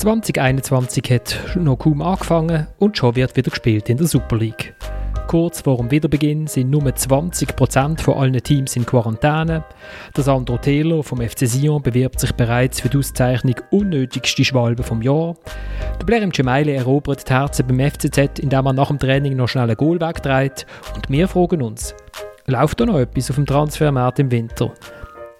2021 hat noch kaum angefangen und schon wird wieder gespielt in der Super League. Kurz vor dem Wiederbeginn sind nur 20% von allen Teams in Quarantäne. Der Sandro Taylor vom FC Sion bewirbt sich bereits für die Auszeichnung unnötigste Schwalbe vom Jahr. Der Blair im Gemeile erobert die Herzen beim FCZ, indem er nach dem Training noch schnell ein Goal wegdreht. Und wir fragen uns, läuft da noch etwas auf dem Transfermarkt im Winter?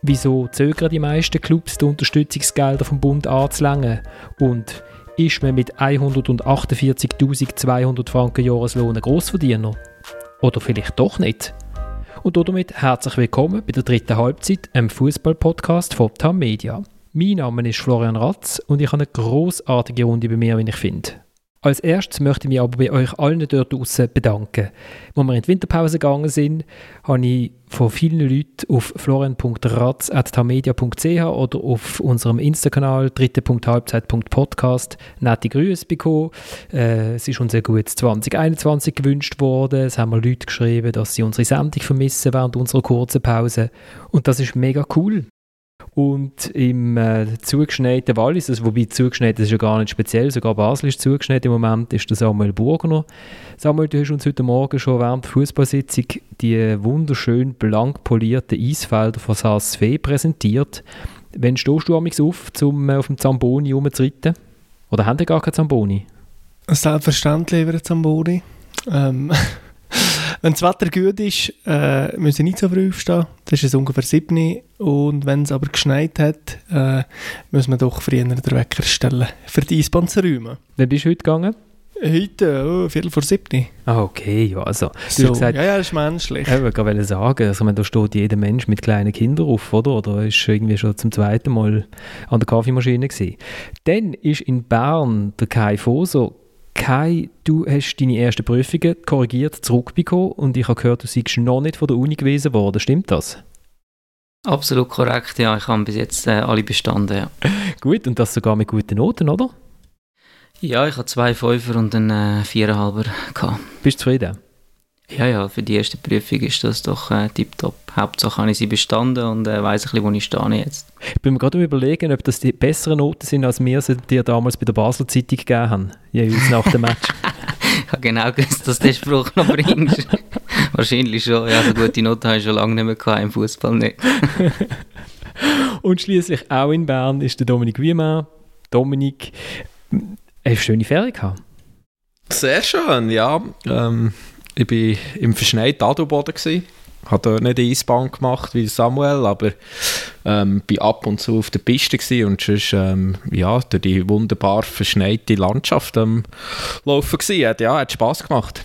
Wieso zögern die meisten Clubs, die Unterstützungsgelder vom Bund anzulängen? Und ist man mit 148.200 Franken Jahreslohn ein Grossverdiener? Oder vielleicht doch nicht? Und damit herzlich willkommen bei der dritten Halbzeit, einem Fußball-Podcast von TAM Media. Mein Name ist Florian Ratz und ich habe eine großartige Runde bei mir, wie ich finde. Als erstes möchte ich mich aber bei euch allen dort draußen bedanken. Als wir in die Winterpause gegangen sind, habe ich von vielen Leuten auf florian.ratz.tamedia.ch oder auf unserem Insta-Kanal dritte.halbzeit.podcast nette Grüße bekommen. Äh, es ist uns ein gutes 2021 gewünscht worden. Es haben mir Leute geschrieben, dass sie unsere Sendung vermissen während unserer kurzen Pause. Und das ist mega cool. Und im äh, zugeschneiten Wallis, also wobei zugeschneit ist ja gar nicht speziell, sogar Basel ist zugeschneit im Moment, ist der Samuel Burgner. Samuel, du hast uns heute Morgen schon während der Fußballsitzung die wunderschön blank polierten Eisfelder von Saas-Fee präsentiert. Wann stehst du amigs auf, um äh, auf dem Zamboni rumzureiten? Oder haben die gar keinen Zamboni? Selbstverständlich über Zamboni. Ähm, wenn das Wetter gut ist, äh, müssen wir nicht so früh aufstehen. Das ist es ungefähr 7 Und wenn es aber geschneit hat, äh, müssen wir doch früher den Wecker stellen, für die Eisbahn zu räumen. Wann bist du heute gegangen? Heute, oh, Viertel vor 7. Ah, okay, ja, also. Du so, hast gesagt, ja, ja, das ist menschlich. Ich wollte sagen, also, da steht jeder Mensch mit kleinen Kindern auf, oder? Oder ist irgendwie schon zum zweiten Mal an der Kaffeemaschine gewesen. Dann ist in Bern der Kai Foser Kai, du hast deine ersten Prüfungen korrigiert zurückbekommen und ich habe gehört, du seist noch nicht von der Uni gewesen worden. Stimmt das? Absolut korrekt, ja. Ich habe bis jetzt äh, alle bestanden, ja. Gut, und das sogar mit guten Noten, oder? Ja, ich habe zwei Fünfer und einen äh, Viererhalber gehabt. Bist du zufrieden? Ja, ja, für die erste Prüfung ist das doch äh, tipptopp. Hauptsache habe ich sie bestanden und äh, weiss ein bisschen, wo ich stehe jetzt. Ich bin mir gerade überlegen, ob das die besseren Noten sind, als wir sie dir damals bei der Basel Zeitung gegeben haben, jeweils nach dem Match. ich habe genau gewusst, dass du den Spruch noch bringst. Wahrscheinlich schon. Ja, so gute Noten habe ich schon lange nicht mehr gehabt, im Fußball nicht. und schließlich auch in Bern ist der Dominik Wiemann. Dominik, hast du schöne Ferien gehabt? Sehr schön, ja. Ähm ich war im verschneiten Adelboden. Ich habe dort nicht eine Eisbahn gemacht wie Samuel, aber ähm, bin ab und zu auf der Piste und sonst, ähm, ja, durch die wunderbar verschneite Landschaft ähm, laufen gewesen. Hat, ja, hat Spass gemacht.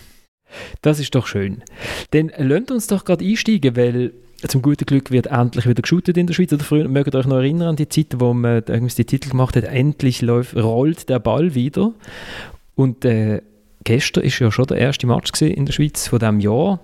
Das ist doch schön. Dann lasst uns doch gerade einsteigen, weil zum guten Glück wird endlich wieder geshootet in der Schweiz. Oder früher, mögt ihr euch noch erinnern an die Zeit, wo man irgendwie die Titel gemacht hat, endlich läuft, rollt der Ball wieder. Und äh, gestern ist ja schon der erste Match in der Schweiz von diesem Jahr.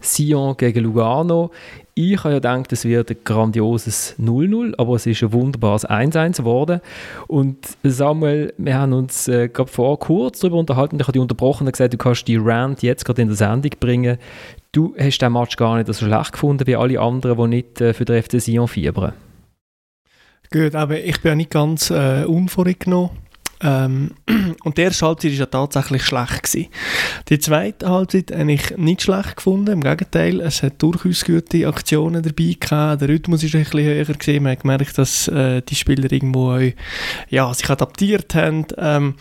Sion gegen Lugano. Ich habe ja gedacht, es wird ein grandioses 0-0, aber es ist ein wunderbares 1-1 geworden. Und Samuel, wir haben uns äh, gerade vor kurz darüber unterhalten. Ich habe dich unterbrochen und gesagt, du kannst die Rant jetzt gerade in der Sendung bringen. Du hast den Match gar nicht so schlecht gefunden wie alle anderen, die nicht äh, für den FC Sion fiebern. Gut, aber ich bin ja nicht ganz äh, unvorgenommen. Ähm, und die erste Halbzeit war ja tatsächlich schlecht. Gewesen. Die zweite Halbzeit habe ich nicht schlecht gefunden, im Gegenteil, es hat durchaus gute Aktionen dabei gehabt, der Rhythmus ein bisschen höher gewesen, man hat gemerkt, dass äh, die Spieler irgendwo auch, ja, sich adaptiert haben. Ähm,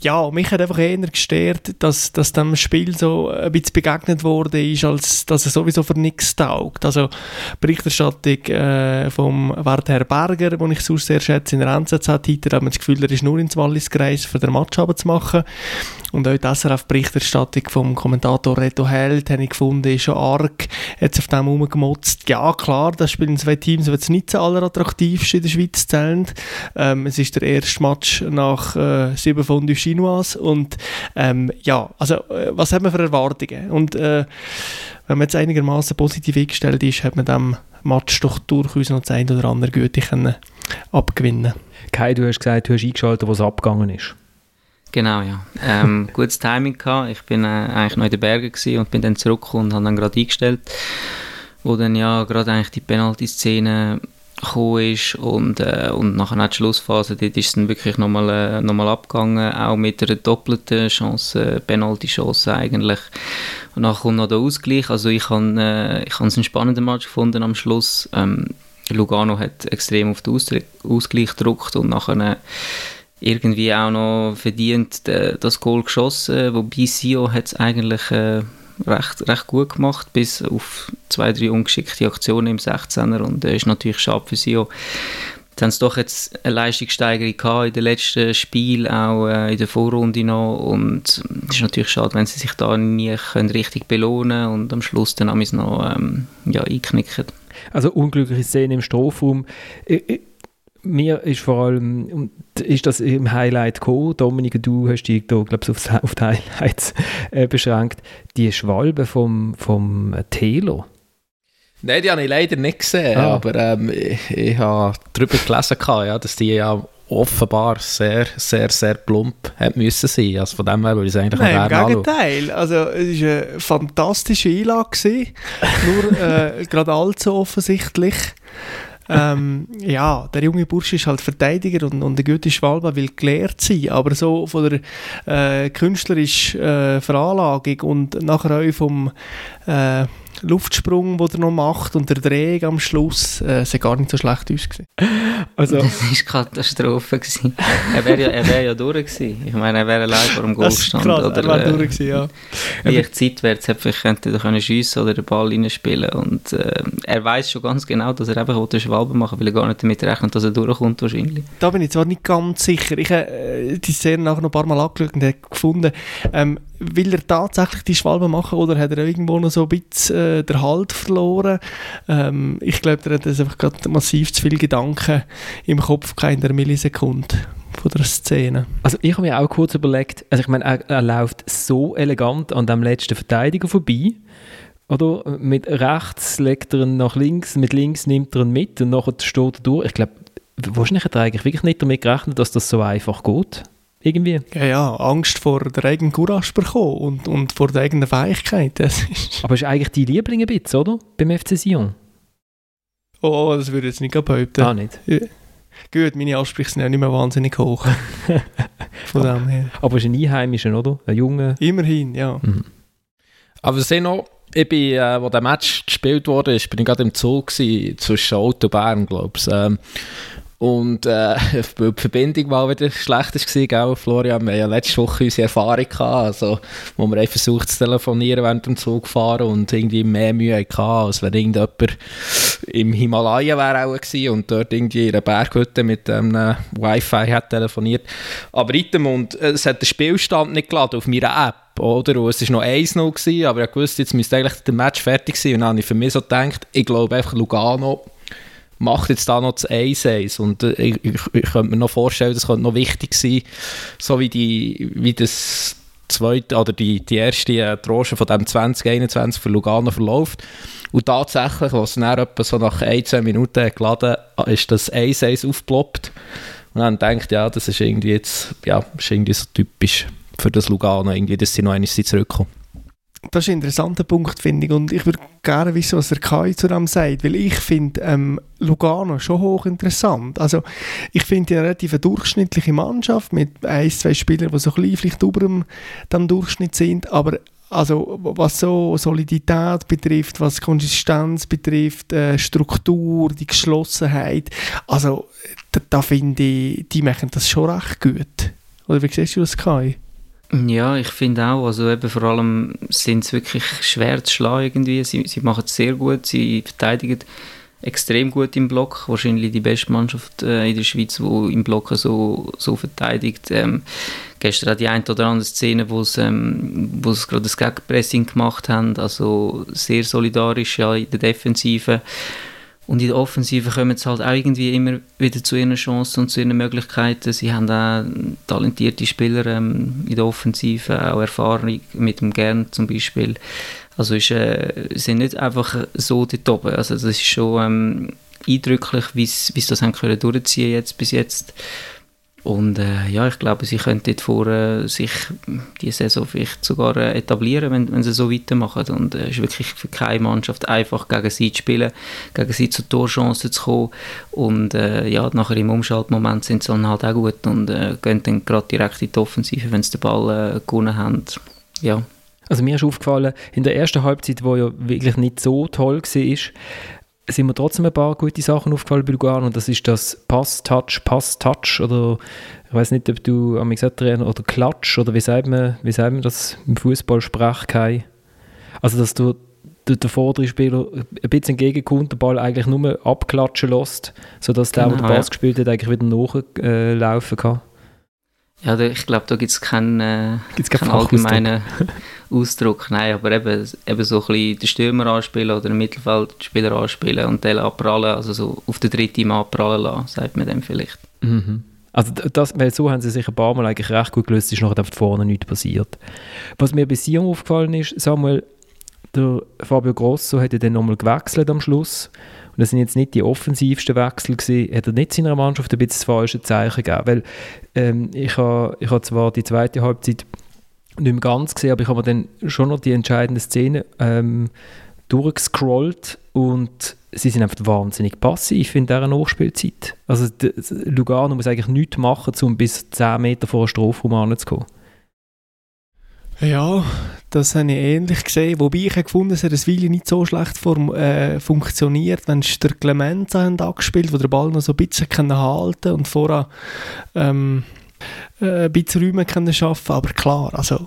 ja, mich hat einfach eher gestört, dass, dass dem Spiel so ein bisschen begegnet wurde, als dass er sowieso für nichts taugt. Also Berichterstattung äh, vom Werther Berger, den ich sonst sehr schätze, in der NZZ hat man das Gefühl, er ist nur ins Wall Freundeskreis für den Match zu machen. Und auch die SRF-Berichterstattung vom Kommentator Reto Held habe ich gefunden, ist schon arg jetzt auf dem rumgemotzt. Ja, klar, das spielen zwei Teams, die jetzt nicht so allerattraktivste in der Schweiz zählen. Ähm, es ist der erste Match nach äh, 7 von Chinois und ähm, ja, also äh, was haben wir für Erwartungen? Und äh, wenn man jetzt einigermaßen positiv eingestellt ist, hat man dem Match doch durchaus noch das ein oder andere Gute können abgewinnen Kai, du hast gesagt, du hast eingeschaltet, wo es abgegangen ist. Genau, ja. Ähm, gutes Timing gehabt. Ich bin äh, eigentlich noch in den Bergen und bin dann zurückgekommen und habe dann gerade eingestellt, wo dann ja gerade eigentlich die Penalty-Szene gekommen ist und, äh, und nachher auch die Schlussphase, dort ist es dann wirklich nochmal äh, noch abgegangen, auch mit einer doppelten Chance, Penalty-Chance eigentlich. Und nachher kommt noch der Ausgleich, also ich habe äh, ich es einen spannenden Match gefunden am Schluss. Ähm, Lugano hat extrem auf den Ausgleich gedruckt und nachher äh, irgendwie auch noch verdient äh, das Goal geschossen, wobei Sio hat es eigentlich äh, recht, recht gut gemacht, bis auf zwei, drei ungeschickte Aktionen im 16er und äh, ist natürlich schade für Sio. Jetzt haben sie doch jetzt eine Leistungssteigerung in den letzten Spielen, auch äh, in der Vorrunde noch und es ist natürlich schade, wenn sie sich da nie können richtig belohnen und am Schluss dann noch ähm, ja, einknicken. Also unglückliche Szene im Strafraum. Ich, ich, mir ist vor allem ist das im Highlight gekommen. Dominik, du hast dich da, glaube ich, auf die Highlights äh, beschränkt. Die Schwalbe vom, vom Taylor. Nein, die habe ich leider nicht gesehen, ah. aber ähm, ich, ich habe darüber gelesen, ja, dass die ja offenbar sehr, sehr, sehr plump hat müssen sein. Also von dem her würde ich es eigentlich Nein, im Gegenteil. Also es war eine fantastische Einlage. Nur äh, gerade allzu offensichtlich. ähm, ja, der junge Bursche ist halt Verteidiger und, und der gute Schwalbe will gelehrt sein, aber so von der äh, künstlerischen äh, Veranlagung und nachher auch vom äh, Luftsprung, den er noch macht und der Dreh am Schluss, äh, sah gar nicht so schlecht aus. Also, das war Katastrophe. Gewesen. er wäre ja, wär ja durch gewesen. Ich meine, er wäre allein vor dem Goal gestanden. Oder, er wäre äh, durch gewesen, ja. Wie ich Zeitwärts hätte, vielleicht könnte er können schiessen oder den Ball reinspielen. Und äh, er weiß schon ganz genau, dass er einfach den Schwalbe machen will, weil er gar nicht damit rechnet, dass er durchkommt wahrscheinlich. Da bin ich zwar nicht ganz sicher. Ich habe äh, die Szene nachher noch ein paar Mal angeschaut und habe gefunden, ähm, will er tatsächlich die Schwalbe machen oder hat er irgendwo noch so ein bisschen äh, den Halt verloren? Ähm, ich glaube, er hat einfach gerade massiv zu viele Gedanken im Kopf in der Millisekunde von der Szene. Also ich habe mir auch kurz überlegt, also ich meine, er, er läuft so elegant an dem letzten Verteidiger vorbei, oder? Mit rechts legt er ihn nach links, mit links nimmt er ihn mit und nachher steht er durch. Ich glaube, wahrscheinlich hat er eigentlich wirklich nicht damit gerechnet, dass das so einfach geht irgendwie. Ja, ja, Angst vor der eigenen Courage bekommen und, und vor der eigenen Fähigkeit. Das ist Aber ist eigentlich dein Liebling ein bisschen, oder? Beim FC Sion? Oh, das würde ich jetzt nicht behaupten. Ah, nicht? Ja. Gut, meine Ansprüche sind ja nicht mehr wahnsinnig hoch. Von aber, dem her. Aber ist ein Einheimischer, oder? Ein Junge? Immerhin, ja. Mhm. Aber es noch, ich bin, äh, wo der Match gespielt wurde, bin ich gerade im Zug gewesen, zwischen Auto und Bern, glaube ich. Ähm, und äh, weil die Verbindung mal wieder schlecht war, gell, Florian, wir haben ja letzte Woche unsere Erfahrung gehabt, also, wo wir versucht zu telefonieren während dem Zug fahren und irgendwie mehr Mühe hatten, als wenn irgendjemand im Himalaya wäre auch gewesen und dort irgendwie in einer Berghütte mit einem äh, Wi-Fi hat telefoniert. Aber item und es hat den Spielstand nicht geladen auf meiner App oder? Und es war noch 1-0, aber ich wusste, jetzt müsste eigentlich der Match fertig sein. Und dann habe ich für mich so gedacht, ich glaube einfach Lugano macht jetzt da noch das 1-1 und äh, ich, ich, ich, könnte mir noch vorstellen, das könnte noch wichtig sein, so wie, die, wie das zweite oder die, die erste äh, Tranche von dem 2021 für Lugano verläuft. Und tatsächlich, was dann etwa so nach 1, 2 Minuten geladen ist das 1-1 aufgeploppt. Und dann denkt ja, das ist irgendwie jetzt, ja, ist irgendwie so typisch für das Lugano, irgendwie, dass sie noch einmal zurückkommen das ist ein interessanter Punkt, finde ich. Und ich würde gerne wissen, was der Kai zu dem sagt, weil ich finde ähm, Lugano schon hochinteressant. Also ich finde eine relativ durchschnittliche Mannschaft mit ein, zwei Spielern, die so ein bisschen vielleicht über dem, dem Durchschnitt sind, aber also was so Solidität betrifft, was Konsistenz betrifft, äh, Struktur, die Geschlossenheit, also da, da finde ich, die machen das schon recht gut. Oder wie siehst du das, Kai? Ja, ich finde auch, also eben vor allem sind es wirklich schwer zu schlagen irgendwie. Sie, sie machen es sehr gut, sie verteidigen extrem gut im Block. Wahrscheinlich die beste Mannschaft äh, in der Schweiz, die im Block so, so verteidigt. Ähm, gestern hat die eine oder andere Szene, wo sie ähm, gerade das Gegenpressing gemacht haben, also sehr solidarisch ja, in der Defensive. Und in der Offensive kommen sie halt auch irgendwie immer wieder zu ihren Chancen und zu ihren Möglichkeiten. Sie haben auch talentierte Spieler ähm, in der Offensive, auch Erfahrung mit dem Gern zum Beispiel. Also ist, äh, sind nicht einfach so dort oben. Also das ist schon ähm, eindrücklich, wie sie das haben können durchziehen jetzt bis jetzt. Und äh, ja, ich glaube, sie können dort vor, äh, sich die Saison vielleicht sogar äh, etablieren, wenn, wenn sie so weitermachen. Und es äh, ist wirklich für keine Mannschaft einfach, gegen sie zu spielen, gegen sie zur Torchancen zu kommen. Und äh, ja, nachher im Umschaltmoment sind sie dann halt auch gut und äh, gehen dann gerade direkt in die Offensive, wenn sie den Ball gewonnen haben. Ja. Also mir ist aufgefallen, in der ersten Halbzeit, wo ja wirklich nicht so toll war, sind mir trotzdem ein paar gute Sachen aufgefallen bei Lugano. Und das ist das Pass-Touch, Pass-Touch oder ich weiß nicht, ob du am Trainer oder Klatsch oder wie sagt man, wie sagt man das im Fußball Sprachkei. Also dass du der, der vordere Spieler ein bisschen entgegenkommt, den Ball eigentlich nur abklatschen lässt, sodass der, genau, der den Pass ja. gespielt hat, eigentlich wieder nachlaufen kann. Ja, ich glaube, da gibt es keinen, äh, keinen allgemeinen Ausdruck. Nein, aber eben, eben so ein bisschen den Stürmer anspielen oder den Mittelfeldspieler anspielen und den abprallen, also so auf den dritten Mann abprallen lassen, sagt man dem vielleicht. Mhm. Also das, weil so haben sie sich ein paar Mal eigentlich recht gut gelöst, ist nachher vorne nichts passiert. Was mir bei Sion aufgefallen ist, Samuel, der Fabio Grosso hat ja dann nochmal gewechselt am Schluss und das sind jetzt nicht die offensivsten Wechsel gewesen, hat er nicht seiner Mannschaft ein bisschen das falsche Zeichen gegeben, weil ähm, ich habe ich ha zwar die zweite Halbzeit nicht mehr ganz gesehen, aber ich habe dann schon noch die entscheidende Szene ähm, durchgescrollt und sie sind einfach wahnsinnig passiv in dieser Nachspielzeit. Also Lugano muss eigentlich nichts machen, um bis 10 Meter vor den Strafraum anzukommen. Ja, das habe ich ähnlich gesehen. Wobei ich gefunden dass Willi nicht so schlecht form, äh, funktioniert. Wenn sie der Clemenza angespielt wo der Ball noch so ein bisschen halten und vorher ähm, äh, ein bisschen Räume können schaffen Aber klar, also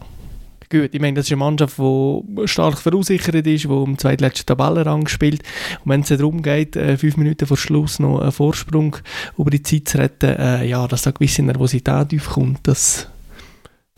gut, ich meine, das ist eine Mannschaft, die stark verunsichert ist, die am zweitletzten Tabellenrang spielt. Und wenn es darum geht, äh, fünf Minuten vor Schluss noch einen Vorsprung über die Zeit zu retten, äh, ja, dass da gewisse Nervosität aufkommt, das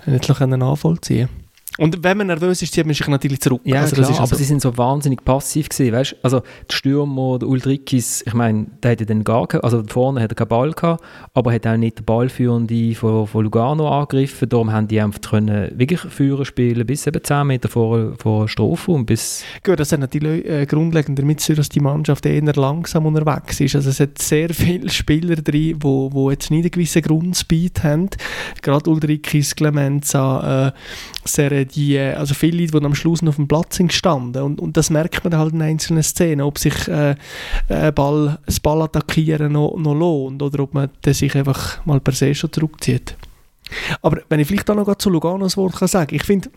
nicht nachvollziehen und wenn man nervös ist, zieht man sich natürlich zurück. Ja, also, klar, aber so. sie sind so wahnsinnig passiv gewesen, weißt? Also der Stürmer, der Ulrikis, ich meine, der hatte dann gar keinen, also vorne hat er keinen Ball gehabt, aber hat auch nicht den Ballführende von, von Lugano angegriffen, darum haben die einfach können wirklich führen spielen, bis eben 10 Meter vor, vor Strophe und bis... Gut, das hat natürlich äh, grundlegend damit zu dass die Mannschaft eher langsam unterwegs ist. Also es hat sehr viele Spieler drin, wo, wo jetzt nicht einen gewissen Grundspeed haben. Gerade Ulrikis, Clemenza, äh, die, also viele Leute, die am Schluss noch auf dem Platz sind gestanden und, und das merkt man halt in einzelnen Szenen, ob sich äh, äh, Ball, das Ball attackieren noch, noch lohnt oder ob man sich einfach mal per se schon zurückzieht. Aber wenn ich vielleicht auch noch zu Lugano ein Wort kann sagen ich finde,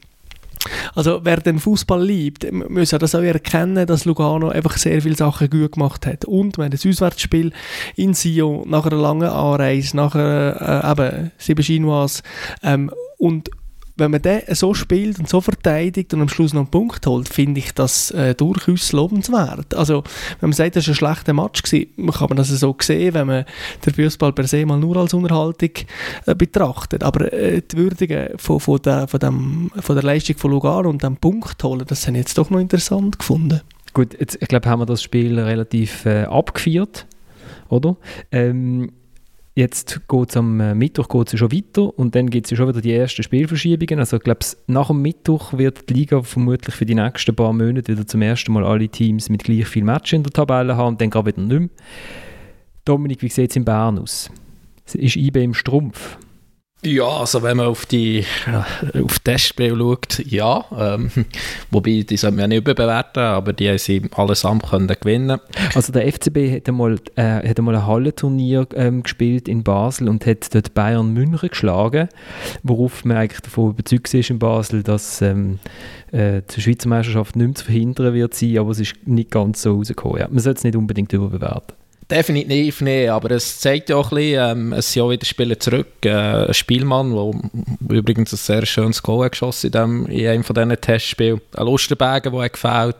also wer den Fußball liebt, muss ja das auch erkennen, dass Lugano einfach sehr viele Sachen gut gemacht hat. Und wenn das Auswärtsspiel in Sion nach einer langen Anreise, nach einer, äh, eben sieben Chinois ähm, und wenn man den so spielt und so verteidigt und am Schluss noch einen Punkt holt, finde ich das äh, durchaus lobenswert. Also, wenn man sagt, das war ein schlechter Match, gewesen, kann man das so sehen, wenn man den Fußball per se mal nur als Unterhaltung äh, betrachtet. Aber äh, die Würdigung von, von, der, von, dem, von der Leistung von Lugano und dem Punkt holen, das habe ich jetzt doch noch interessant gefunden. Gut, jetzt, ich glaube, haben wir das Spiel relativ äh, abgeführt, oder? Ähm, Jetzt geht es am äh, Mittwoch geht's schon weiter und dann gibt es ja schon wieder die ersten Spielverschiebungen. Also ich glaube, nach dem Mittwoch wird die Liga vermutlich für die nächsten paar Monate wieder zum ersten Mal alle Teams mit gleich viel Match in der Tabelle haben und dann gerade wieder nicht mehr. Dominik, wie sieht es in Bern aus? Ist IB im Strumpf? Ja, also wenn man auf die auf Testspiel schaut, ja. Ähm, wobei, die sollte man ja nicht überbewerten, aber die haben sie allesamt können gewinnen Also der FCB hat einmal, äh, hat einmal ein Hallenturnier ähm, gespielt in Basel und hat dort Bayern München geschlagen, worauf man eigentlich davon überzeugt ist in Basel, dass ähm, äh, die Schweizer Meisterschaft nicht mehr zu verhindern wird sein, aber es ist nicht ganz so rausgekommen. Ja. Man sollte es nicht unbedingt überbewerten. Definitiv nicht, aber es zeigt ja auch ein bisschen, ähm, es sind auch wieder Spieler zurück. Äh, ein Spielmann, der übrigens ein sehr schönes Goal hat geschossen in, dem, in einem von diesen Testspielen. Ein Lustenberger, der gefällt.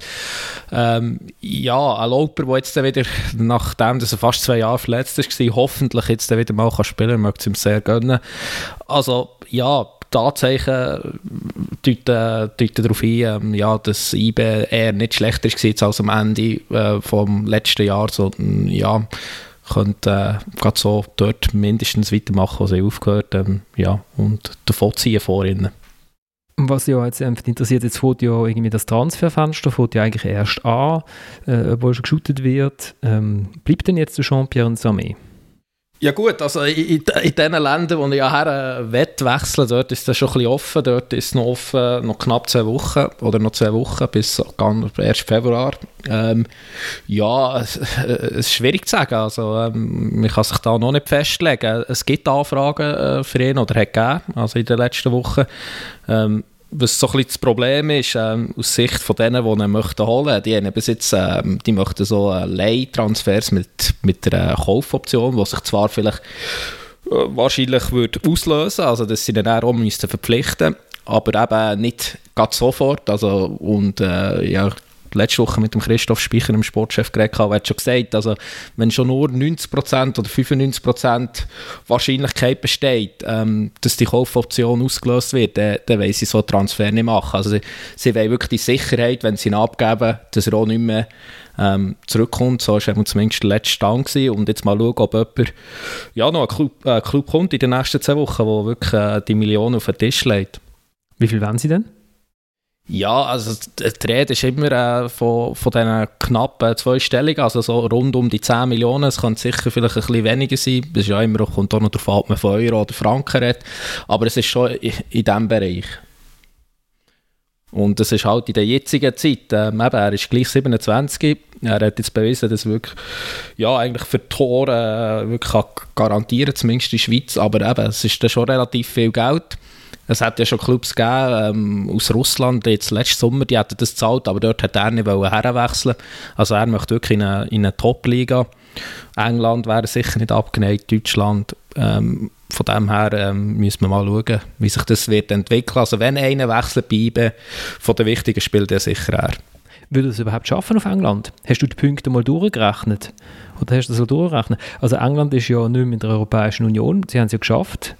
Ähm, ja, ein Lauper, der jetzt wieder, nachdem er fast zwei Jahre verletzt war, hoffentlich jetzt wieder mal spielen kann, möchte es ihm sehr gönnen. Also, ja, Tatsachen deuten, deuten darauf ein, ähm, ja, dass IBE eher nicht schlechter war als am Ende äh, letzten Jahr, sondern ja, könnte äh, gerade so dort mindestens weitermachen, wo sie aufgehört ähm, ja, und davon ziehen vor ihnen. Was ja jetzt interessiert, jetzt fängt ja irgendwie das Transferfenster fängt ja eigentlich erst an, äh, obwohl schon geshootet wird. Ähm, bleibt denn jetzt der Jean-Pierre Samé? Ja gut, also in, in den Ländern, wo ich ja her wechseln dort ist es schon ein bisschen offen. Dort ist es noch offen, noch knapp zwei Wochen oder noch zwei Wochen bis ganz 1. Februar. Ähm, ja, es, es, ist schwierig zu sagen. Also, ähm, man kann sich da noch nicht festlegen. Es gibt Anfragen äh, für ihn oder hat gegeben, also in den letzten Wochen. Ähm, was so ein bisschen das Problem ist, ähm, aus Sicht von denen, die ihn möchten holen, die haben bis jetzt, ähm, die möchten so äh, Leihtransfers mit, mit einer Kaufoption, die sich zwar vielleicht äh, wahrscheinlich würde auslösen, also dass sie dann auch müssten verpflichten, aber eben nicht ganz sofort, also und äh, ja, letzte Woche mit dem Christoph Speicher, dem Sportchef, geredet habe, hat schon gesagt, also wenn schon nur 90% oder 95% Wahrscheinlichkeit besteht, ähm, dass die Kaufoption ausgelöst wird, dann, dann wollen sie so einen Transfer nicht machen. Also sie, sie wollen wirklich die Sicherheit, wenn sie ihn abgeben, dass er auch nicht mehr ähm, zurückkommt. So war zumindest der letzte Stand. Gewesen. Und jetzt mal schauen, ob jemand, ja, noch ein Club, äh, Club kommt in den nächsten zwei Wochen, der wirklich äh, die Millionen auf den Tisch legt. Wie viel wollen sie denn? Ja, also die Rede ist immer äh, von, von diesen knappen zweistelligen, also so rund um die 10 Millionen. Es kann sicher vielleicht ein bisschen weniger sein. Es ist ja immer kommt auch noch darauf an, ob man von Euro oder Franken redet. Aber es ist schon in, in diesem Bereich. Und das ist halt in der jetzigen Zeit, ähm, eben, er ist gleich 27, er hat jetzt bewiesen, dass er wirklich, ja, eigentlich für Tore äh, wirklich kann garantieren zumindest in der Schweiz, aber eben, es ist dann schon relativ viel Geld. Es hat ja schon Clubs gegeben ähm, aus Russland, jetzt letzten Sommer, die hätten das gezahlt, aber dort hat er nicht herwechseln Also er möchte wirklich in eine, in eine Top-Liga. England wäre sicher nicht abgeneigt, Deutschland. Ähm, von dem her ähm, müssen wir mal schauen, wie sich das wird entwickeln. Also wenn einer wechselt bei von den wichtigen Spielen, dann sicher er. Würde es überhaupt schaffen auf England? Hast du die Punkte mal durchgerechnet? Oder hast du das so durchgerechnet? Also England ist ja nicht mehr in der Europäischen Union, sie haben es ja geschafft.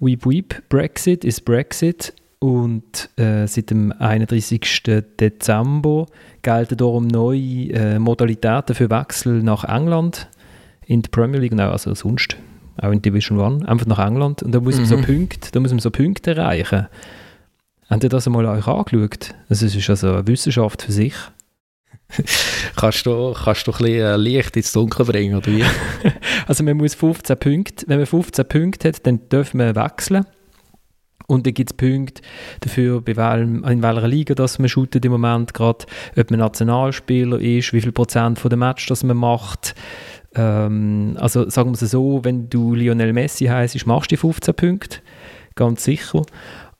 Weep Weep, Brexit ist Brexit und äh, seit dem 31. Dezember gelten darum neue äh, Modalitäten für Wechsel nach England in die Premier League, nein, also sonst auch in Division One, einfach nach England und da muss man so mhm. Punkte, da muss man so Punkte erreichen. Habt ihr das einmal euch angeschaut? Also es ist also eine Wissenschaft für sich. kannst, du, kannst du ein bisschen äh, Licht ins Dunkel bringen, oder wie? also man muss 15 Punkte, wenn man 15 Punkte hat, dann dürfen wir wechseln. Und dann gibt es Punkte dafür, bei welchem, in welcher Liga das man shootet im Moment gerade, ob man Nationalspieler ist, wie viel Prozent von dem Match das man macht. Ähm, also sagen wir es so, wenn du Lionel Messi heißt, machst du die 15 Punkte, ganz sicher.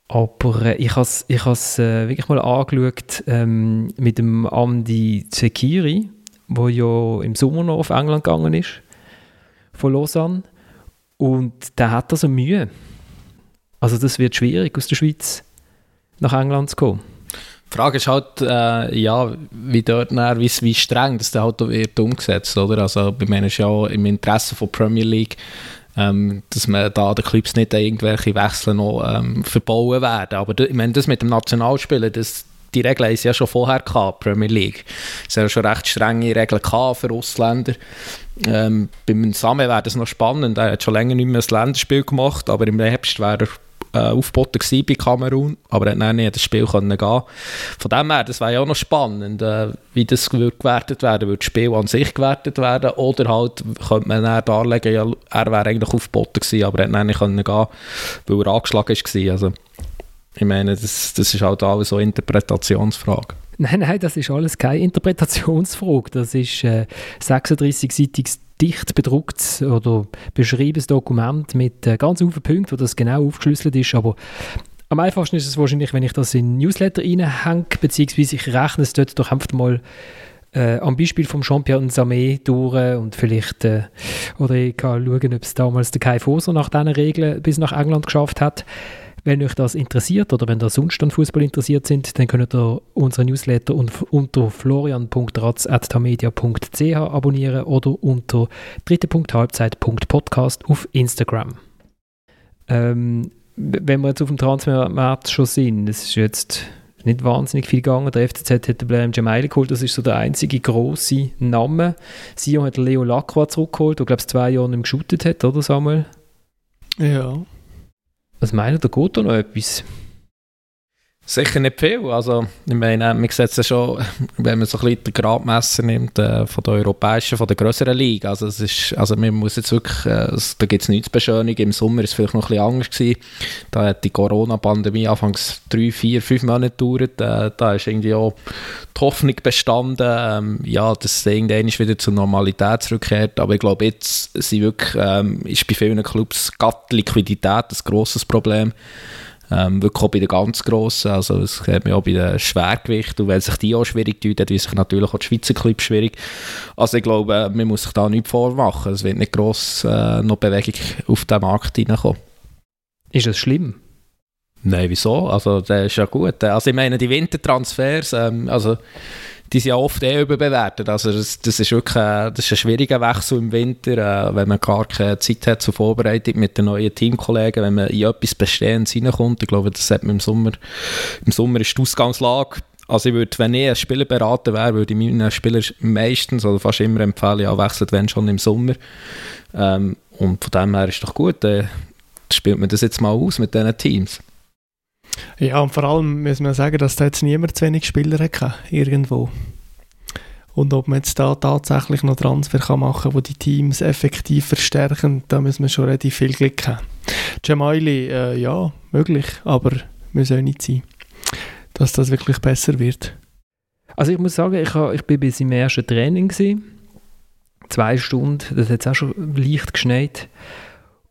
Aber äh, ich habe es ich äh, wirklich mal angeschaut ähm, mit dem Andy Zekiri, der ja im Sommer noch auf England gegangen ist, von Lausanne. Und der hat also Mühe. Also das wird schwierig, aus der Schweiz nach England zu kommen. Die Frage ist halt, äh, ja, wie dort nach, wie, wie streng das halt wird umgesetzt, oder? Also, bei mir ist ja im Interesse von Premier League ähm, dass man da den Clubs nicht irgendwelche Wechsel noch ähm, verbauen werden. Aber ich meine, das mit dem Nationalspielen, das, die Regeln sie ja schon vorher gehabt, Premier League. Es haben ja schon recht strenge Regeln für Ausländer. Ähm, beim Samen wäre das noch spannend. Er hat schon länger nicht mehr ein Länderspiel gemacht, aber im Herbst wäre er äh, aufgeboten bei Kamerun, aber er hat nicht das Spiel können gehen. Von dem her, das wäre ja auch noch spannend, äh, wie das wird gewertet werden. Würde das Spiel an sich gewertet werden oder halt könnte man dann darlegen, ja, er wäre eigentlich aufgeboten gewesen, aber er hat nicht können gehen, weil er angeschlagen war. Also, ich meine, das, das ist halt alles so eine Interpretationsfrage. Nein, nein, das ist alles keine Interpretationsfrage. Das ist äh, 36-seitiges dicht bedrucktes oder beschriebenes Dokument mit äh, ganz vielen Punkten, wo das genau aufgeschlüsselt ist, aber am einfachsten ist es wahrscheinlich, wenn ich das in Newsletter reinhänge, beziehungsweise ich rechne es dort doch einfach mal äh, am Beispiel vom Champion Samé durch und vielleicht, äh, oder ich kann schauen, ob es damals der Kai Foser nach diesen Regeln bis nach England geschafft hat. Wenn euch das interessiert oder wenn ihr sonst an Fußball interessiert sind, dann könnt ihr unsere Newsletter unter florian.ratz.tamedia.ch abonnieren oder unter dritte.halbzeit.podcast auf Instagram. Ähm, wenn wir jetzt auf dem Transfermarkt schon sind, es ist jetzt nicht wahnsinnig viel gegangen. Der FCZ hat den Blame Jamaili geholt, das ist so der einzige große Name. Sion hat Leo Lacroix zurückgeholt, der glaube ich zwei Jahre nicht mehr geshootet hat, oder Samuel? Ja. Was meint ihr, geht da noch etwas? Sicher nicht viel. Also, ich meine, man sieht es ja schon, wenn man so ein bisschen den Gradmesser nimmt äh, von der europäischen, von der größeren Liga. Also, es ist, also man muss jetzt wirklich, äh, da gibt es nichts zu. Im Sommer war es vielleicht noch ein bisschen anders. Gewesen. Da hat die Corona-Pandemie anfangs drei, vier, fünf Monate gedauert. Äh, da ist irgendwie auch die Hoffnung bestanden, ähm, ja, dass es irgendwann wieder zur Normalität zurückkehrt. Aber ich glaube, jetzt sind wirklich, ähm, ist bei vielen Clubs die Liquidität ein grosses Problem. Ähm, wirklich auch bei den ganz Grossen, also das hat man auch bei den Schwergewichten und wenn sich die auch schwierig tun, dann sich natürlich auch die Schweizer Clubs schwierig. Also ich glaube, man muss sich da nichts vormachen, es wird nicht gross äh, noch Bewegung auf den Markt hineinkommen. Ist das schlimm? Nein, wieso? Also das ist ja gut. Also ich meine, die Wintertransfers, ähm, also die sind ja oft eh überbewertet. Also das, das ist wirklich äh, das ist ein schwieriger Wechsel im Winter, äh, wenn man gar keine Zeit hat zur Vorbereitung mit den neuen Teamkollegen, wenn man in etwas Bestehendes reinkommt. Ich glaube, das hat man im Sommer, im Sommer ist die Ausgangslage also ich würde, wenn ich ein Spieler beraten wäre, würde ich meinen Spieler meistens oder fast immer empfehlen, ja, wechselt wenn schon im Sommer. Ähm, und von dem her ist es doch gut, äh, spielt man das jetzt mal aus mit diesen Teams. Ja, und vor allem muss man sagen, dass da jetzt niemand zu wenig Spieler hat, irgendwo. Und ob man jetzt da tatsächlich noch Transfer kann machen kann, die die Teams effektiv verstärken, da muss man schon relativ viel Glück haben. Jamaili, äh, ja, möglich, aber muss auch nicht sein, dass das wirklich besser wird. Also ich muss sagen, ich, war ich bin bei seinem ersten Training gewesen. Zwei Stunden, das hat auch schon leicht geschneit.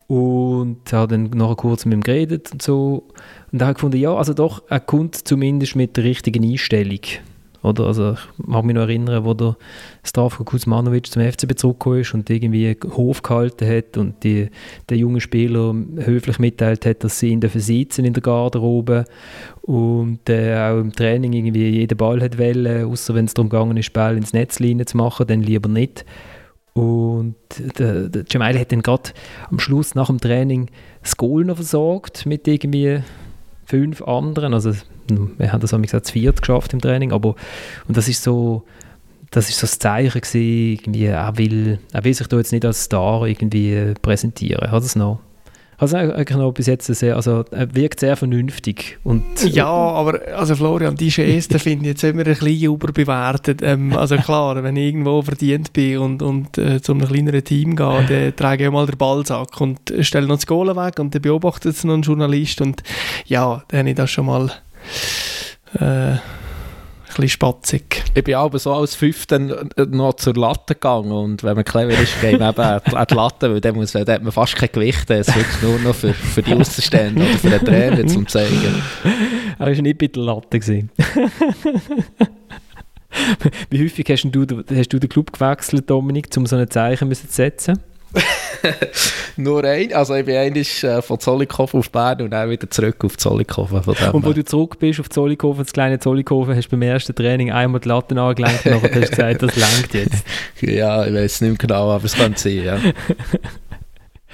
Und habe dann nachher kurz mit ihm geredet und so. Und habe ich gefunden, ja, also doch, er kommt zumindest mit der richtigen Einstellung. Oder? Also ich mag mich noch erinnern, wo der Stravko Kuzmanovic zum FCB zurückgekommen ist und irgendwie Hof gehalten hat und die, der junge Spieler höflich mitteilt hat, dass sie ihn sitzen in der Garderobe und äh, auch im Training irgendwie jeden Ball hat wollen, außer wenn es darum gegangen ist, Ball ins Netz zu machen, dann lieber nicht. Und der, der Jamal hat dann gerade am Schluss nach dem Training das Goal noch versorgt mit irgendwie fünf anderen. Also wir haben das haben gesagt, zu viert geschafft im Training, aber und das ist so das ist so das Zeichen gewesen, irgendwie, er will, er will sich da jetzt nicht als Star irgendwie präsentieren. Hat es noch? Also eigentlich noch bis jetzt sehr, also er wirkt sehr vernünftig. Und, ja, aber also Florian, die Geste finde ich jetzt immer ein bisschen überbewertet. Ähm, also klar, wenn ich irgendwo verdient bin und, und äh, zu einem kleineren Team gehe, dann trage ich mal den Ballsack und stelle noch das Goal weg und dann beobachtet es noch ein Journalist und ja, dann habe ich das schon mal äh, bisschen spatzig. Ich bin aber so als Fünfter noch zur Latte gegangen und wenn man clever ist, geht man eben an die Latte, weil dann, muss, dann hat man fast kein Gewicht, es wird nur noch für, für die Außenstände oder für den Trainer zum zeigen. Er war nicht bei der Latte. Wie häufig hast du, hast du den Club gewechselt, Dominik, um so ein Zeichen zu setzen? Nur ein, also ich bin eigentlich äh, von Zollikofen auf Bern und dann wieder zurück auf Zollikofen. und wo du zurück bist auf Zollikofen, das kleine Zollikofen, hast du beim ersten Training einmal die Latten angelenkt und dann hast du gesagt, das langt jetzt. ja, ich weiß nicht mehr genau, aber es kann sein, ja.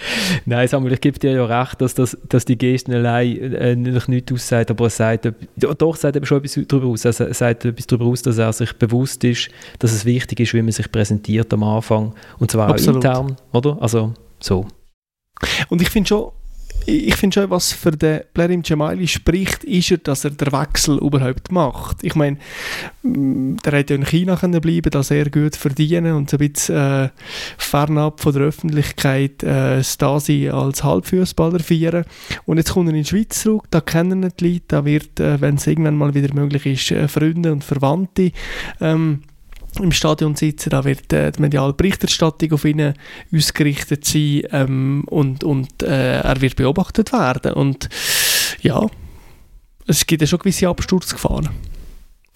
Nein, Samuel, ich gebe dir ja recht, dass, das, dass die Gesten allein äh, nicht nichts aussagt, aber er sagt, doch, sagt er schon etwas darüber aus. Er sagt etwas darüber aus, dass er sich bewusst ist, dass es wichtig ist, wie man sich präsentiert am Anfang. Und zwar Absolut. auch intern, oder? Also, so. Und ich finde schon, ich finde schon, was für den Blerim Jamaili spricht, ist er, dass er den Wechsel überhaupt macht. Ich meine, mm, der hätte ja in China können bleiben, da sehr gut verdienen und so ein bisschen äh, fernab von der Öffentlichkeit äh, Stasi als Halbfußballer feiern. Und jetzt kommt er in die Schweiz zurück, da kennen ihn die Leute, da wird, äh, wenn es irgendwann mal wieder möglich ist, äh, Freunde und Verwandte ähm, im Stadion sitzen, da wird äh, die mediale Berichterstattung auf ihn ausgerichtet sein ähm, und, und äh, er wird beobachtet werden. Und ja, es gibt ja schon gewisse Absturzgefahren.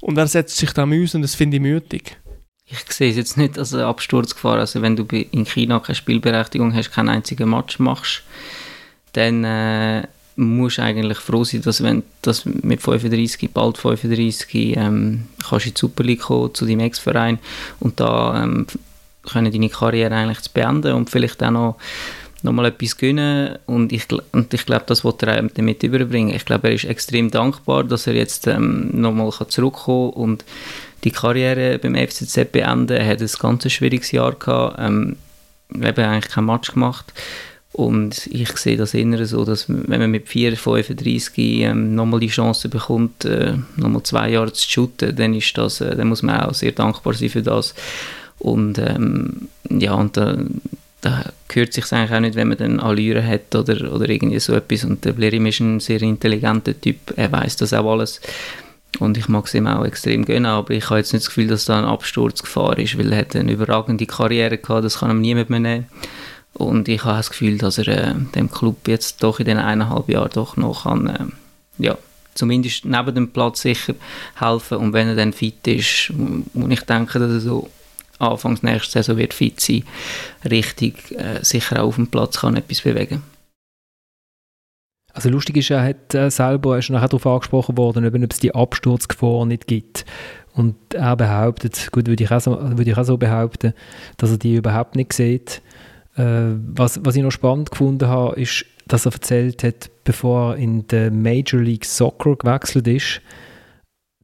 Und er setzt sich da aus und das finde ich mütig. Ich sehe es jetzt nicht als eine Absturzgefahr, also wenn du in China keine Spielberechtigung hast, keinen einzigen Match machst, dann äh, musst eigentlich froh sein, dass wenn dass mit 35, bald 35, ähm, kannst in die Super League kommen, zu deinem Ex-Verein und da ähm, können deine Karriere eigentlich zu beenden und vielleicht auch noch nochmal etwas gönnen und ich, und ich glaube, das wollte er damit überbringen. Ich glaube, er ist extrem dankbar, dass er jetzt ähm, nochmal zurückkommen kann und die Karriere beim FCZ beenden. Er hat ein ganz schwieriges Jahr gehabt, ähm, eben eigentlich kein Match gemacht Und ich sehe das eher so, dass wenn man mit 4, 35 ähm, nochmal die Chance bekommt, äh, nochmal zwei Jahre zu shooten, dann, ist das, äh, dann muss man auch sehr dankbar sein für das. Und ähm, ja, und da, da gehört sich eigentlich auch nicht, wenn man dann Allüre hat oder, oder irgendwie so etwas. Und der Blerim ist ein sehr intelligenter Typ, er weiß das auch alles. Und ich mag es ihm auch extrem gönnen, aber ich habe jetzt nicht das Gefühl, dass da eine Absturzgefahr ist, weil er hat eine überragende Karriere gehabt, das kann ihm niemand mehr nehmen. Und ich habe das Gefühl, dass er äh, dem Club jetzt doch in den eineinhalb Jahren doch noch kann, äh, ja, zumindest neben dem Platz sicher helfen. Und wenn er dann fit ist, und ich denke, dass er so Anfangs nächste Saison wird fit sein, richtig äh, sicher auch auf dem Platz kann etwas bewegen. Also lustig ist, er hat äh, selber, er ist nachher darauf angesprochen worden, ob es die Absturzgefahr nicht gibt. Und er behauptet, gut, würde ich auch so, würde ich auch so behaupten, dass er die überhaupt nicht sieht. Äh, was, was ich noch spannend gefunden habe, ist, dass er erzählt hat, bevor er in der Major League Soccer gewechselt ist,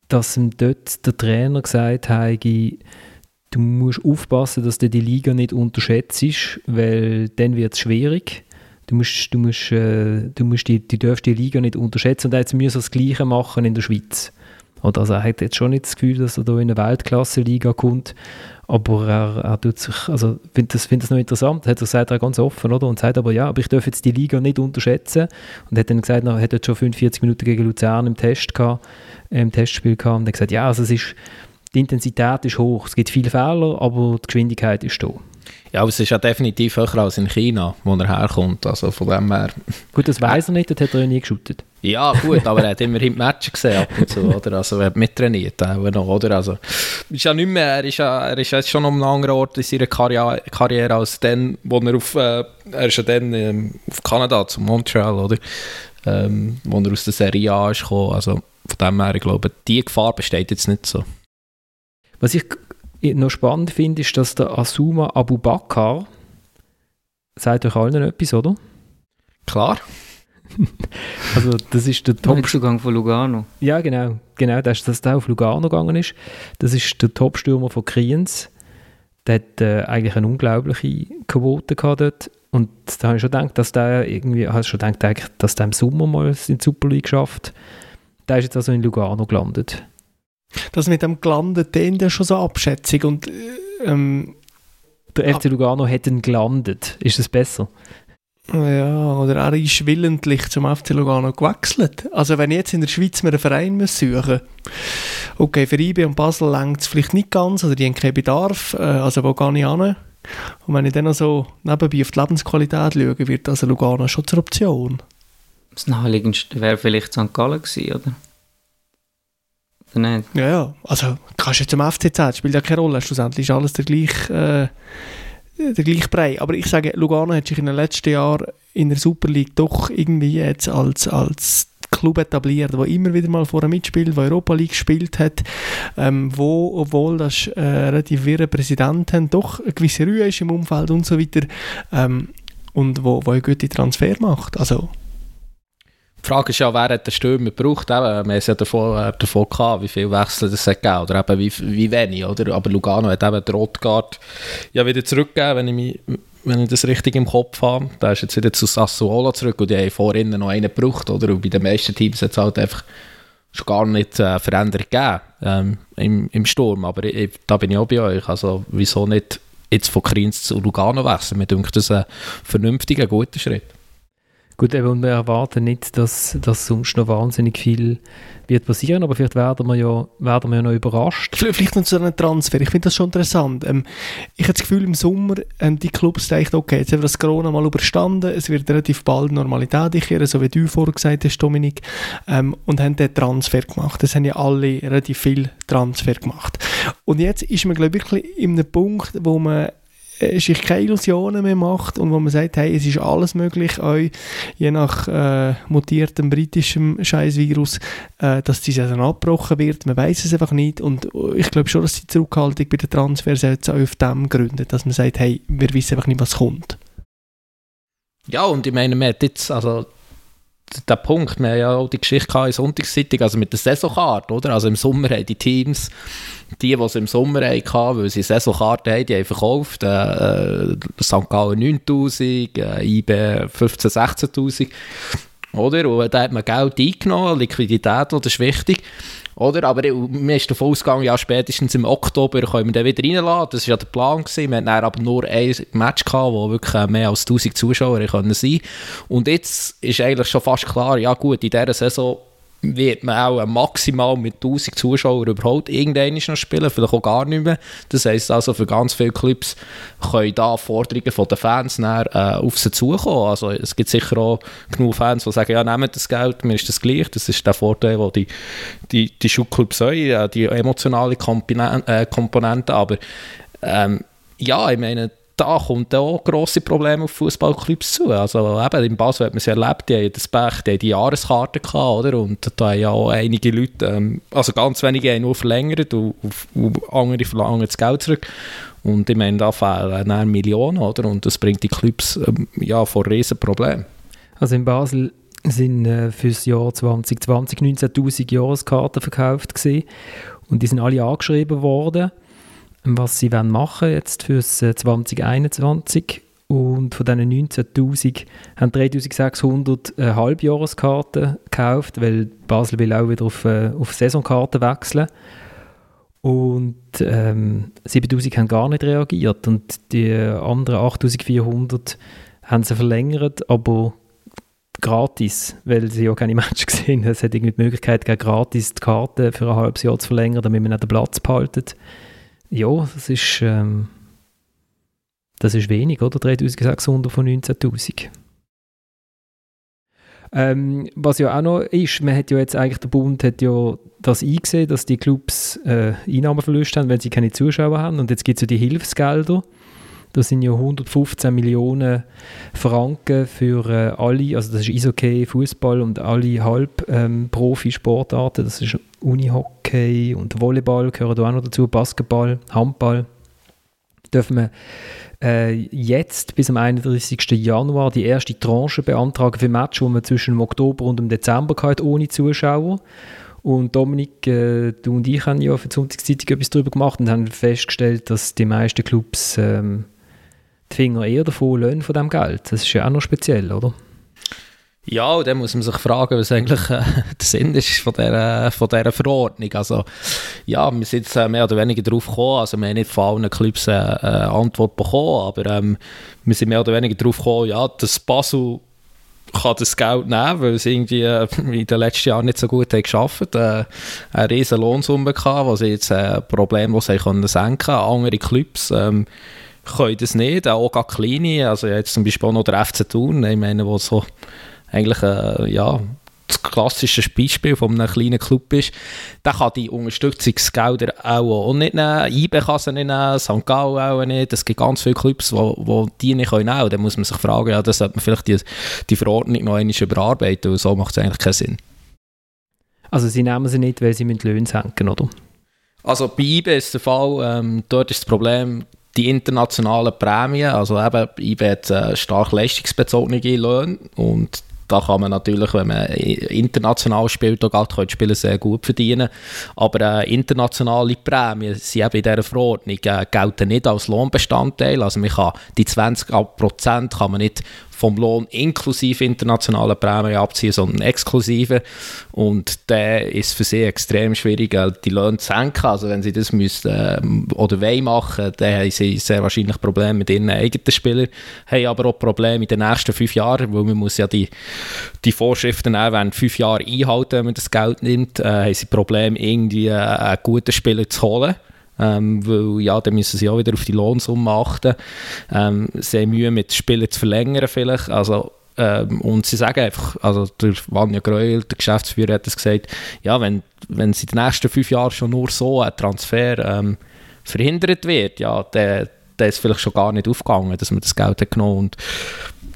dass ihm dort der Trainer gesagt hat, du musst aufpassen, dass du die Liga nicht unterschätzt, weil dann wird es schwierig. Du musst, du musst, äh, du musst die, du darfst die Liga nicht unterschätzen und jetzt müssen wir das Gleiche machen in der Schweiz. Oder also er hat jetzt schon nicht das Gefühl, dass er da in eine Weltklasse-Liga kommt, aber er, er tut sich, also finde das, find das noch interessant, hat er sagt er ganz offen, oder? Und sagt aber, ja, aber ich darf jetzt die Liga nicht unterschätzen und hat dann gesagt, er hat jetzt schon 45 Minuten gegen Luzern im Test gehabt, im Testspiel gehabt und hat gesagt, ja, also es ist, die Intensität ist hoch, es gibt viele Fehler, aber die Geschwindigkeit ist da. Ja, aber es ist ja definitiv höher als in China, wo er herkommt. Also von dem her. Gut, das weiß er nicht, das hat er ja nie geshootet. Ja, gut, aber er hat immerhin die Matches gesehen ab und zu, oder? Also er hat mittrainiert auch noch, oder? Also, ist ja nicht mehr, er ist ja, er ist jetzt schon um einen anderen Ort in seiner Karriere, Karriere als dann, wo er auf, äh, er ist ja dann ähm, auf Kanada, zu Montreal, oder? Ähm, wo er aus der Serie A ist gekommen. Also von dem her, ich glaube, die Gefahr besteht jetzt nicht so. Was ich noch spannend finde, ist, dass der Asuma Abu Bakr, sagt euch allen etwas, oder? Klar. also das ist der Top-Zugang von Lugano. Ja, genau. Genau, dass, dass der auf Lugano gegangen ist. Das ist der Top-Stürmer von Kriens. Der hat äh, eigentlich eine unglaubliche Quote gehabt dort. Und da habe ich schon gedacht, dass der irgendwie, hast schon gedacht, dass der im Sommer mal in die Super League schafft. Der ist jetzt also in Lugano gelandet. Das mit dem gelandet, den ja schon so abschätzig und ähm, der FC Lugano hätte gelandet. Ist das besser? Ja, oder er ist willentlich zum FC Lugano gewechselt. Also wenn ich jetzt in der Schweiz mir einen Verein muss suchen okay, für IB und Basel längt es vielleicht nicht ganz, oder die haben keinen Bedarf, äh, also wo gehe ich hin? Und wenn ich dann noch so nebenbei auf die Lebensqualität schaue, wird also Lugano schon zur Option. Das naheliegendste wäre vielleicht St. Gallen gewesen, oder? Oder nicht? Ja, ja. Also kannst du jetzt zum FCZ, spielt ja keine Rolle. Schlussendlich ist alles der gleiche, äh, der gleiche Brei. Aber ich sage, Lugano hat sich in den letzten Jahren in der Super League doch irgendwie jetzt als, als Club etabliert, der immer wieder mal vorher mitspielt, der Europa League gespielt hat, ähm, wo, obwohl das äh, relativ wirre Präsident haben, doch eine gewisse Ruhe ist im Umfeld und so weiter ähm, und wo, wo eine gute Transfer macht. Also die Frage ist ja, wer hat den Stürmer gebraucht? Eben, wir haben es ja davon, äh, davon gehabt, wie viele Wechsel das hat gegeben, oder eben wie, wie wenig, oder? Aber Lugano hat eben den Rotgard ja wieder zurückgegeben, wenn ich, mich, wenn ich das richtig im Kopf habe. Der ist jetzt wieder zu Sassuolo zurück und die haben vorhin noch einen gebraucht, oder? Und bei den meisten Teams hat es halt einfach schon gar nicht äh, verändert gegeben ähm, im, im Sturm. Aber ich, da bin ich auch bei euch. Also, wieso nicht jetzt von Kriens zu Lugano wechseln? Mir denkt das ein vernünftiger, guter Schritt. Gut, eben, und wir erwarten nicht, dass, dass sonst noch wahnsinnig viel wird passieren, aber vielleicht werden wir ja, werden wir ja noch überrascht. Vielleicht noch zu einem Transfer, ich finde das schon interessant. Ähm, ich habe das Gefühl, im Sommer haben die Clubs gedacht, okay, jetzt haben wir das Corona mal überstanden, es wird relativ bald Normalität einkehren, so wie du vorher gesagt hast, Dominik, ähm, und haben den Transfer gemacht. Das haben ja alle relativ viel Transfer gemacht. Und jetzt ist man, glaube ich, wirklich in einem Punkt, wo man äh, sich keine Illusionen mehr macht und wo man sagt, hey, es ist alles möglich, euch, je nach äh, mutiertem britischem Scheißvirus, äh, dass die Saison abgebrochen wird. Man weiß es einfach nicht und ich glaube schon, dass die Zurückhaltung bei den Transfers jetzt auch auf dem gründet, dass man sagt, hey, wir wissen einfach nicht, was kommt. Ja, und ich meine, man hat jetzt, also der Punkt, wir haben ja auch die Geschichte in Sonntagszeitung, also mit der Saisonkarte, oder? Also im Sommer haben die Teams, die, die im Sommer hatten, weil sie Saisonkarte haben, die haben verkauft, äh, äh St. Gallen 9000, äh, IB 15 16000, oder? Und da hat man Geld eingenommen, Liquidität, das ist wichtig. Oder? Aber mir ist davon ausgegangen, ja, spätestens im Oktober können wir den wieder reinladen. Das war ja der Plan. Gewesen. Wir hatten aber nur ein Match, gehabt, wo wirklich mehr als 1000 Zuschauer können sein Und jetzt ist eigentlich schon fast klar, ja gut, in dieser Saison wird man auch maximal mit 1000 Zuschauern überhaupt irgendwann noch spielen, vielleicht auch gar nicht mehr. Das heisst also, für ganz viele Clubs können da Forderungen von den Fans näher, äh, auf sie zukommen. Also es gibt sicher auch genug Fans, die sagen, ja, nehmt das Geld, mir ist das gleich. Das ist der Vorteil, den die, die, die Schulclubs haben, die emotionale Komponente. Äh, Komponente. Aber ähm, ja, ich meine, da kommt auch grosse Probleme auf Fußballclubs zu. Also eben in Basel hat man es erlebt, die haben das Pech, die haben die Jahreskarte gehabt, oder? Und da haben ja auch einige Leute, ähm, also ganz wenige haben nur verlängert und, und andere verlangen das Geld zurück. Und ich meine, da fehlen dann Millionen, oder? Und das bringt die Clubs ähm, ja vor riesen Problemen. Also in Basel sind äh, für das Jahr 2020 19'000 Jahreskarten verkauft gewesen. und die sind alle angeschrieben worden was sie machen jetzt für 2021. Und von diesen 19'000 haben 3'600 äh, Halbjahreskarten gekauft, weil Basel will auch wieder auf, äh, auf Saisonkarten wechseln. Und ähm, 7'000 haben gar nicht reagiert und die anderen 8'400 haben sie verlängert, aber gratis, weil sie ja keine Matches gesehen haben. Es hat irgendwie die Möglichkeit gratis die Karte für ein halbes Jahr zu verlängern, damit man nicht den Platz behaltet ja, das ist, ähm, das ist wenig, oder? 3600 von 19.000. Ähm, was ja auch noch ist, man hat ja jetzt eigentlich, der Bund hat ja das eingesehen, dass die Clubs äh, Einnahmenverluste haben, wenn sie keine Zuschauer haben. Und jetzt gibt es ja die Hilfsgelder. Das sind ja 115 Millionen Franken für äh, alle, also das ist Eishockey, Fußball und alle Halb-Profi-Sportarten. Ähm, das ist Unihockey und Volleyball gehören da auch noch dazu, Basketball, Handball. Dürfen wir äh, jetzt bis am 31. Januar die erste Tranche beantragen für Matches, die man zwischen dem Oktober und dem Dezember hatte, ohne Zuschauer. Und Dominik, äh, du und ich haben ja für die Sonntagszeitung etwas darüber gemacht und haben festgestellt, dass die meisten Clubs ähm, die Finger eher davon lassen von dem Geld. Das ist ja auch noch speziell, oder? Ja, und dann muss man sich fragen, was eigentlich äh, der Sinn ist von dieser, von dieser Verordnung. Also, ja, wir sind jetzt äh, mehr oder weniger darauf gekommen, also wir haben nicht von allen Clubs eine äh, Antwort bekommen, aber ähm, wir sind mehr oder weniger darauf gekommen, ja, dass Basel kann das Geld nehmen, weil sie irgendwie äh, in den letzten Jahren nicht so gut haben geschafft haben. Äh, eine riesen Lohnsumme gehabt, sie jetzt äh, problemlos haben können senken. Andere Clubs ähm, können das nicht, auch gar kleine, also jetzt zum Beispiel auch noch der FC Thun, ich meine, wo so eigentlich äh, ja, das klassische Beispiel von einem kleinen Club ist, der kann die Unterstützungsgelder auch, auch nicht nehmen, IB kann sie nicht nehmen, St. Gallen auch nicht, es gibt ganz viele Clubs, wo, wo die nicht können. Dann muss man sich fragen, ja, das sollte man vielleicht die, die Verordnung noch einmal überarbeiten, und so macht es eigentlich keinen Sinn. Also sie nehmen sie nicht, weil sie mit Löhnen senken, oder? Also bei IB ist der Fall, ähm, dort ist das Problem, die internationalen Prämien, also eben IB hat äh, stark leistungsbezogene Löhne und da kann man natürlich, wenn man international spielt, auch Geld Spieler sehr gut verdienen. Aber äh, internationale Prämien sind eben in dieser Verordnung äh, gelten nicht als Lohnbestandteil. Also man kann die 20% kann man nicht vom Lohn inklusive internationaler Prämien abziehen, sondern exklusive. Und der ist für sie extrem schwierig, äh, die Löhne zu senken. Also wenn sie das müssen, äh, oder wollen machen, dann haben sie sehr wahrscheinlich Probleme mit ihren eigenen Spielern, haben aber auch Probleme in den nächsten fünf Jahren, weil man muss ja die, die Vorschriften auch während fünf Jahren einhalten, wenn man das Geld nimmt, äh, haben sie Probleme, irgendwie äh, einen guten Spieler zu holen. Ähm, weil ja, dann müssen sie auch wieder auf die Lohnsumme achten. Ähm, sie haben Mühe mit Spielern zu verlängern vielleicht. Also, ähm, und sie sagen einfach, also der Vanja Greuel, der Geschäftsführer, hat es gesagt, ja, wenn, wenn sie den nächsten fünf Jahren schon nur so ein Transfer ähm, verhindert wird, ja, dann, dann ist vielleicht schon gar nicht aufgegangen, dass man das Geld hat genommen und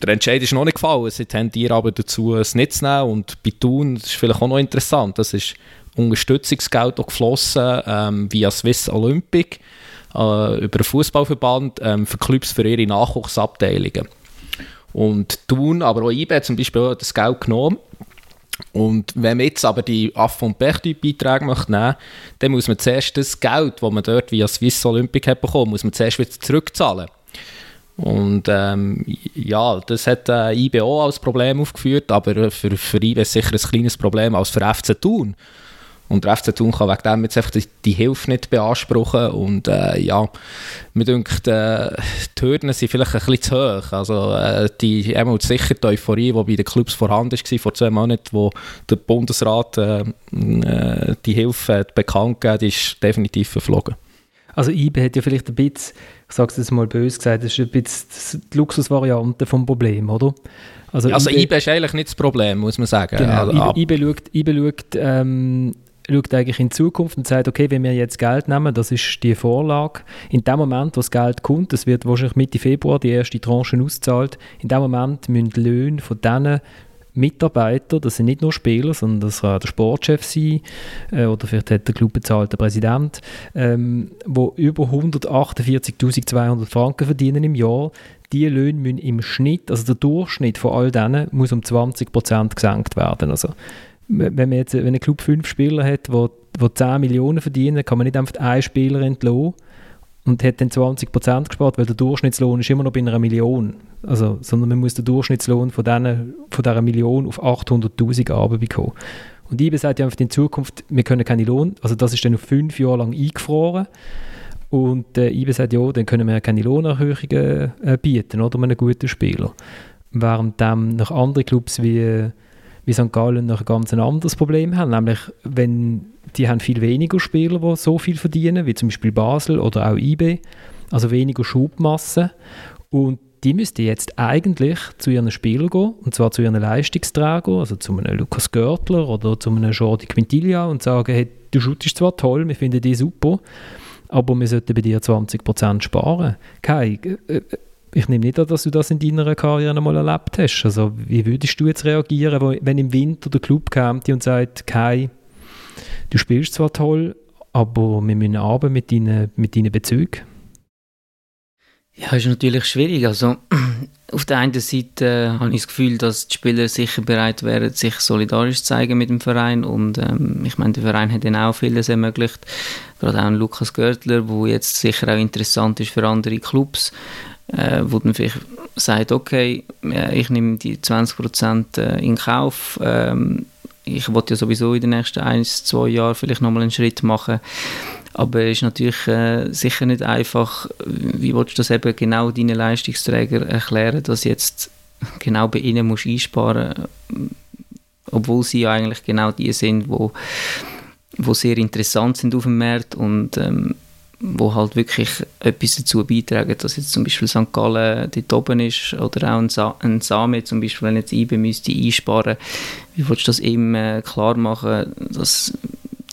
der Entscheid ist noch nicht gefallen. Sie tendieren aber dazu, es nicht zu nehmen. Und bei Thun, das ist vielleicht auch noch interessant, das ist Unterstützungsgeld geflossen ähm, via Swiss Olympic äh, über den Fußballverband ähm, für Clubs für ihre Nachwuchsabteilungen. Und Thun, aber auch IB zum Beispiel auch das Geld genommen. Und wenn man jetzt aber die Aff- und Pech-Beiträge möchte nehmen dann muss man zuerst das Geld, das man dort via Swiss Olympic hat bekommen, muss man zuerst wieder zurückzahlen. Und ähm, ja, das hat äh, IBO als Problem aufgeführt, aber für, für IB ist sicher ein kleines Problem als für FC Thun. Und der FC Thun kann wegen dem jetzt einfach die, die Hilfe nicht beanspruchen. Und äh, ja, mir denkt, äh, die Hürden sind vielleicht ein bisschen zu hoch. Also äh, die einmal sicher die Euphorie, die bei den Clubs vorhanden war vor zwei Monaten, wo der Bundesrat äh, äh, die Hilfe hat bekannt gegeben die ist definitiv verflogen. Also IBE hat ja vielleicht ein bisschen, ich sage es jetzt mal böse gesagt, das ist ein bisschen die Luxusvariante vom Problem, oder? Also, also IBE, IBE ist eigentlich nicht das Problem, muss man sagen. Genau, also, IBE, IBE schaut, IBE schaut ähm, schaut eigentlich in die Zukunft und sagt, okay, wenn wir jetzt Geld nehmen, das ist die Vorlage, in dem Moment, wo das Geld kommt, das wird wahrscheinlich Mitte Februar die erste Tranche auszahlt, in dem Moment müssen die Löhne von diesen Mitarbeiter, das sind nicht nur Spieler, sondern das kann der Sportchef sein äh, oder vielleicht hat der Club bezahlt der Präsident, ähm, wo über 148.200 Franken verdienen im Jahr. Die Löhne müssen im Schnitt, also der Durchschnitt von all denen, muss um 20% gesenkt werden. Also wenn man jetzt, wenn ein Club fünf Spieler hat, die, die 10 Millionen verdienen, kann man nicht einfach einen Spieler entlassen und hat dann 20% gespart, weil der Durchschnittslohn ist immer noch bei einer Million. Also, sondern man muss den Durchschnittslohn von, denen, von dieser Million auf 800'000 runterbekommen. Und IBE sagt ja einfach in Zukunft, wir können keine Lohn, also das ist dann auf fünf Jahre lang eingefroren. Und äh, IBE sagt, ja, dann können wir keine Lohnerhöhungen äh, bieten, oder, um einen guten Spieler. Während dann noch andere Clubs wie wie St. Gallen noch ein ganz anderes Problem haben, nämlich wenn die haben viel weniger Spieler, die so viel verdienen, wie zum Beispiel Basel oder auch IB, also weniger Schubmasse und die müssten jetzt eigentlich zu ihren Spielern gehen, und zwar zu ihren Leistungsträgern, also zu einem Lukas Görtler oder zu einem Jordi Quintilia und sagen, hey, du shootest zwar toll, wir finden dich super, aber wir sollten bei dir 20% sparen. Kai, äh, ich nehme nicht an, dass du das in deiner Karriere einmal erlebt hast. Also wie würdest du jetzt reagieren, wenn im Winter der Club kommt und sagt, Kai, du spielst zwar toll, aber wir müssen arbeiten mit deinen, mit deinen Bezügen? Ja, ist natürlich schwierig. Also auf der einen Seite äh, habe ich das Gefühl, dass die Spieler sicher bereit wären, sich solidarisch zu zeigen mit dem Verein und ähm, ich meine, der Verein hat ihnen auch vieles ermöglicht. Gerade auch Lukas Görtler, wo jetzt sicher auch interessant ist für andere Clubs äh, wo dann vielleicht sagt, okay, äh, ich nehme die 20% äh, in Kauf, ähm, ich wollte ja sowieso in den nächsten ein, zwei Jahren vielleicht nochmal einen Schritt machen, aber es ist natürlich äh, sicher nicht einfach, wie willst du das eben genau deinen Leistungsträger erklären, dass jetzt genau bei ihnen musst einsparen obwohl sie ja eigentlich genau die sind, wo, wo sehr interessant sind auf dem Markt und ähm, wo halt wirklich etwas dazu beitragen, dass jetzt zum Beispiel St. Gallen dort oben ist oder auch ein, Sa ein Same zum Beispiel, wenn jetzt IBE müsste einsparen, wie willst du das ihm äh, klar machen, dass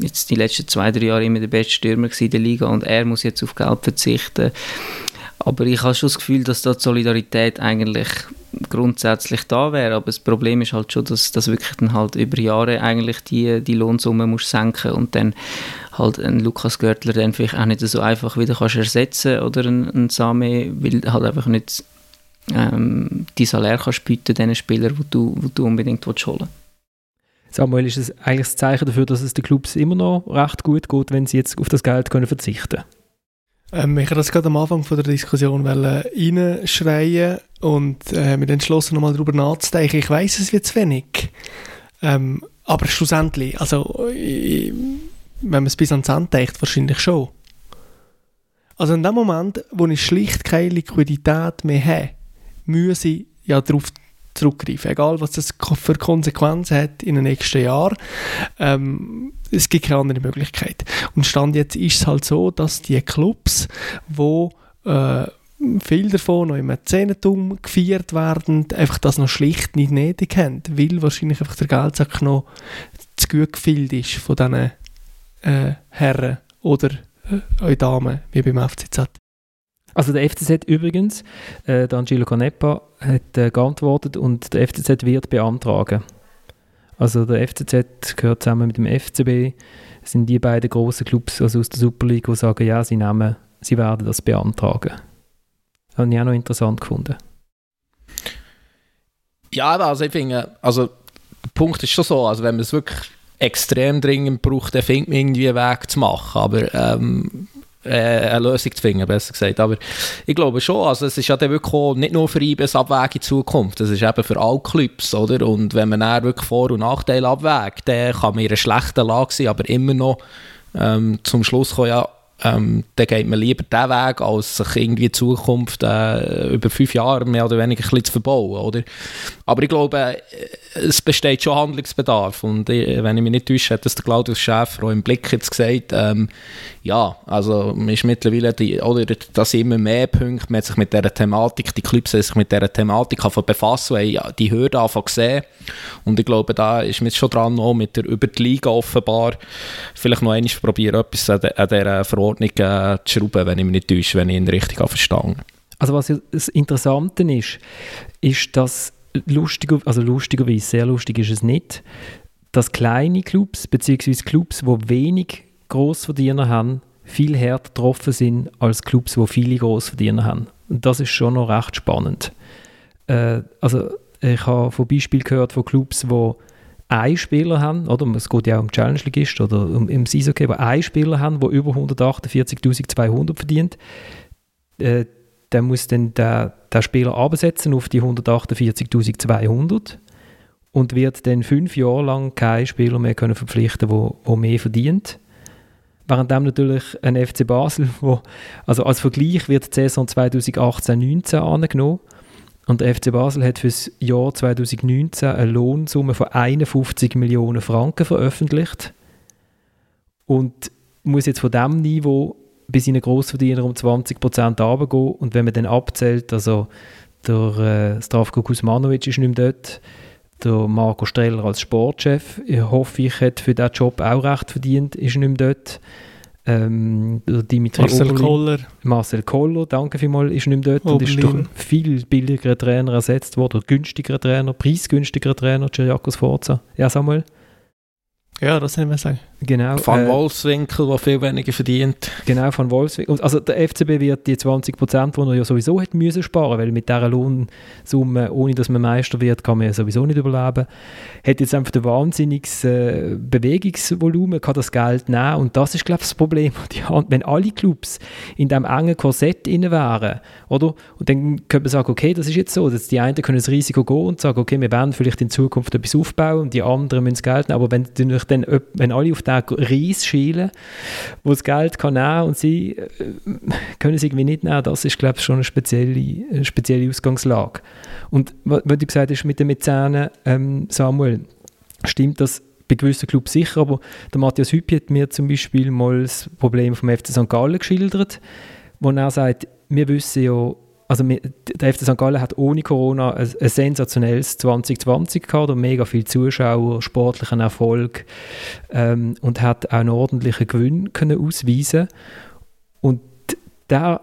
jetzt die letzten zwei, drei Jahre immer der beste Stürmer in der Liga und er muss jetzt auf Geld verzichten. Aber ich habe schon das Gefühl, dass da die Solidarität eigentlich grundsätzlich da wäre, aber das Problem ist halt schon, dass, dass wirklich dann halt über Jahre eigentlich die, die Lohnsumme muss senken und dann halt ein Lukas Görtler dann vielleicht auch nicht so einfach wieder kannst ersetzen oder ein, ein Same, weil halt einfach nicht ähm, die Salär kannst bieten den Spielern, wo du, wo du unbedingt willst holen Samuel, ist es eigentlich das Zeichen dafür, dass es den Clubs immer noch recht gut geht, wenn sie jetzt auf das Geld können verzichten ähm, Ich habe das gerade am Anfang von der Diskussion reinschreien und äh, mir entschlossen, nochmal darüber nachzudenken. Ich weiß es wird zu wenig. Ähm, aber schlussendlich, also ich, wenn man es bis ans Ende denkt, wahrscheinlich schon. Also in dem Moment, wo ich schlicht keine Liquidität mehr habe, muss ich ja darauf zurückgreifen. Egal, was das für Konsequenzen hat in den nächsten Jahren. Ähm, es gibt keine andere Möglichkeit. Und Stand jetzt ist es halt so, dass die Clubs, wo äh, viel davon noch im Mäzenentum gefeiert werden, einfach das noch schlicht nicht nötig haben, weil wahrscheinlich einfach der Geldsack noch zu gut gefüllt ist von diesen äh, Herren oder äh, euch Damen, wie beim FCZ. Also der FCZ übrigens, äh, der Angelo Canepa hat äh, geantwortet und der FCZ wird beantragen. Also der FCZ gehört zusammen mit dem FCB, das sind die beiden großen Clubs also aus der Super League, die sagen, ja, sie, nehmen, sie werden das beantragen. Das habe ich auch noch interessant gefunden. Ja, also ich finde, also der Punkt ist schon so, also wenn man es wirklich extrem dringend braucht, dann findet man irgendwie einen Weg zu machen, aber ähm, äh, eine Lösung zu finden, besser gesagt. Aber ich glaube schon, also es ist ja dann wirklich nicht nur für IBS Abwäge in Zukunft, es ist eben für alle Clubs, oder? Und wenn man dann wirklich Vor- und Nachteile abwägt, dann kann man in einer schlechten Lage sein, aber immer noch ähm, zum Schluss kommen, ja, ähm, dann geht man lieber diesen Weg, als sich irgendwie in Zukunft äh, über fünf Jahre mehr oder weniger ein zu verbauen, oder? Aber ich glaube, äh, es besteht schon Handlungsbedarf. Und äh, wenn ich mich nicht täusche, hat das der Claudius Schäfer auch im Blick jetzt gesagt, ähm, ja, also man ist mittlerweile, die, oder sind immer mehr Punkte, man hat sich mit dieser Thematik, die Clubs haben sich mit dieser Thematik ja, die Hürde anfangen gesehen und ich glaube, da ist man jetzt schon dran, auch mit der, über die Liga offenbar, vielleicht noch einmal probieren, etwas an, de, an dieser Verordnung äh, zu schrauben, wenn ich mich nicht täusche, wenn ich ihn richtig verstehe. Also was das Interessante ist, ist, dass lustiger, also lustigerweise, sehr lustig ist es nicht, dass kleine Clubs, beziehungsweise Clubs, die wenig Grossverdiener haben, viel härter getroffen sind als Clubs, die viele Grossverdiener haben. Und das ist schon noch recht spannend. Äh, also ich habe von Beispielen gehört von Clubs, die einen Spieler haben, oder es geht ja auch um Challenge Ligist oder um, im Eishockey, die einen Spieler haben, der über 148'200 verdient. Äh, der muss dann der, der Spieler absetzen auf die 148'200 und wird dann fünf Jahre lang keinen Spieler mehr können verpflichten können, der mehr verdient. Währenddem natürlich ein FC Basel, wo, also als Vergleich wird die Saison 2018-19 angenommen und der FC Basel hat für das Jahr 2019 eine Lohnsumme von 51 Millionen Franken veröffentlicht und muss jetzt von diesem Niveau bei seinen Grossverdienern um 20% runtergehen und wenn man dann abzählt, also der äh, Stravko Kuzmanovic ist nicht mehr dort, der Marco Streller als Sportchef, ich hoffe, ich hätte für diesen Job auch recht verdient, ist nicht mehr dort. Ähm, Dimitri Marcel Oberlin, Koller. Marcel Koller, danke vielmals, ist nicht mehr dort und ist durch viel billigere Trainer ersetzt worden, günstigere Trainer, preisgünstigere Trainer, Cyriakos Forza. Ja, Samuel? Ja, das können wir sagen. Genau. Van äh, Wolfswinkel, der viel weniger verdient. Genau, von Wolfswinkel. Also der FCB wird die 20 Prozent, die er ja sowieso hätte müssen sparen, weil mit dieser Lohnsumme, ohne dass man Meister wird, kann man ja sowieso nicht überleben. Hat jetzt einfach ein wahnsinniges äh, Bewegungsvolumen, kann das Geld nehmen und das ist, glaube ich, das Problem. Wenn alle Clubs in diesem engen Korsett inne wären, oder? Und dann könnte man sagen, okay, das ist jetzt so, dass die einen können das Risiko gehen und sagen, okay, wir werden vielleicht in Zukunft etwas aufbauen und die anderen müssen das Geld nehmen, aber wenn, wenn alle auf diesen Ries schielen, wo das Geld kann nehmen und sie äh, können es irgendwie nicht nehmen, das ist, glaube ich, schon eine spezielle, eine spezielle Ausgangslage. Und wa- was du gesagt hast mit den Mäzenen, ähm, Samuel, stimmt das bei gewissen Clubs sicher, aber der Matthias Hüppi hat mir zum Beispiel mal das Problem vom FC St. Gallen geschildert, wo er sagt, wir wissen ja, also der FC St. Gallen hat ohne Corona ein, ein sensationelles 2020 gehabt, oder mega viele Zuschauer, sportlichen Erfolg ähm, und hat auch einen ordentlichen Gewinn können ausweisen und der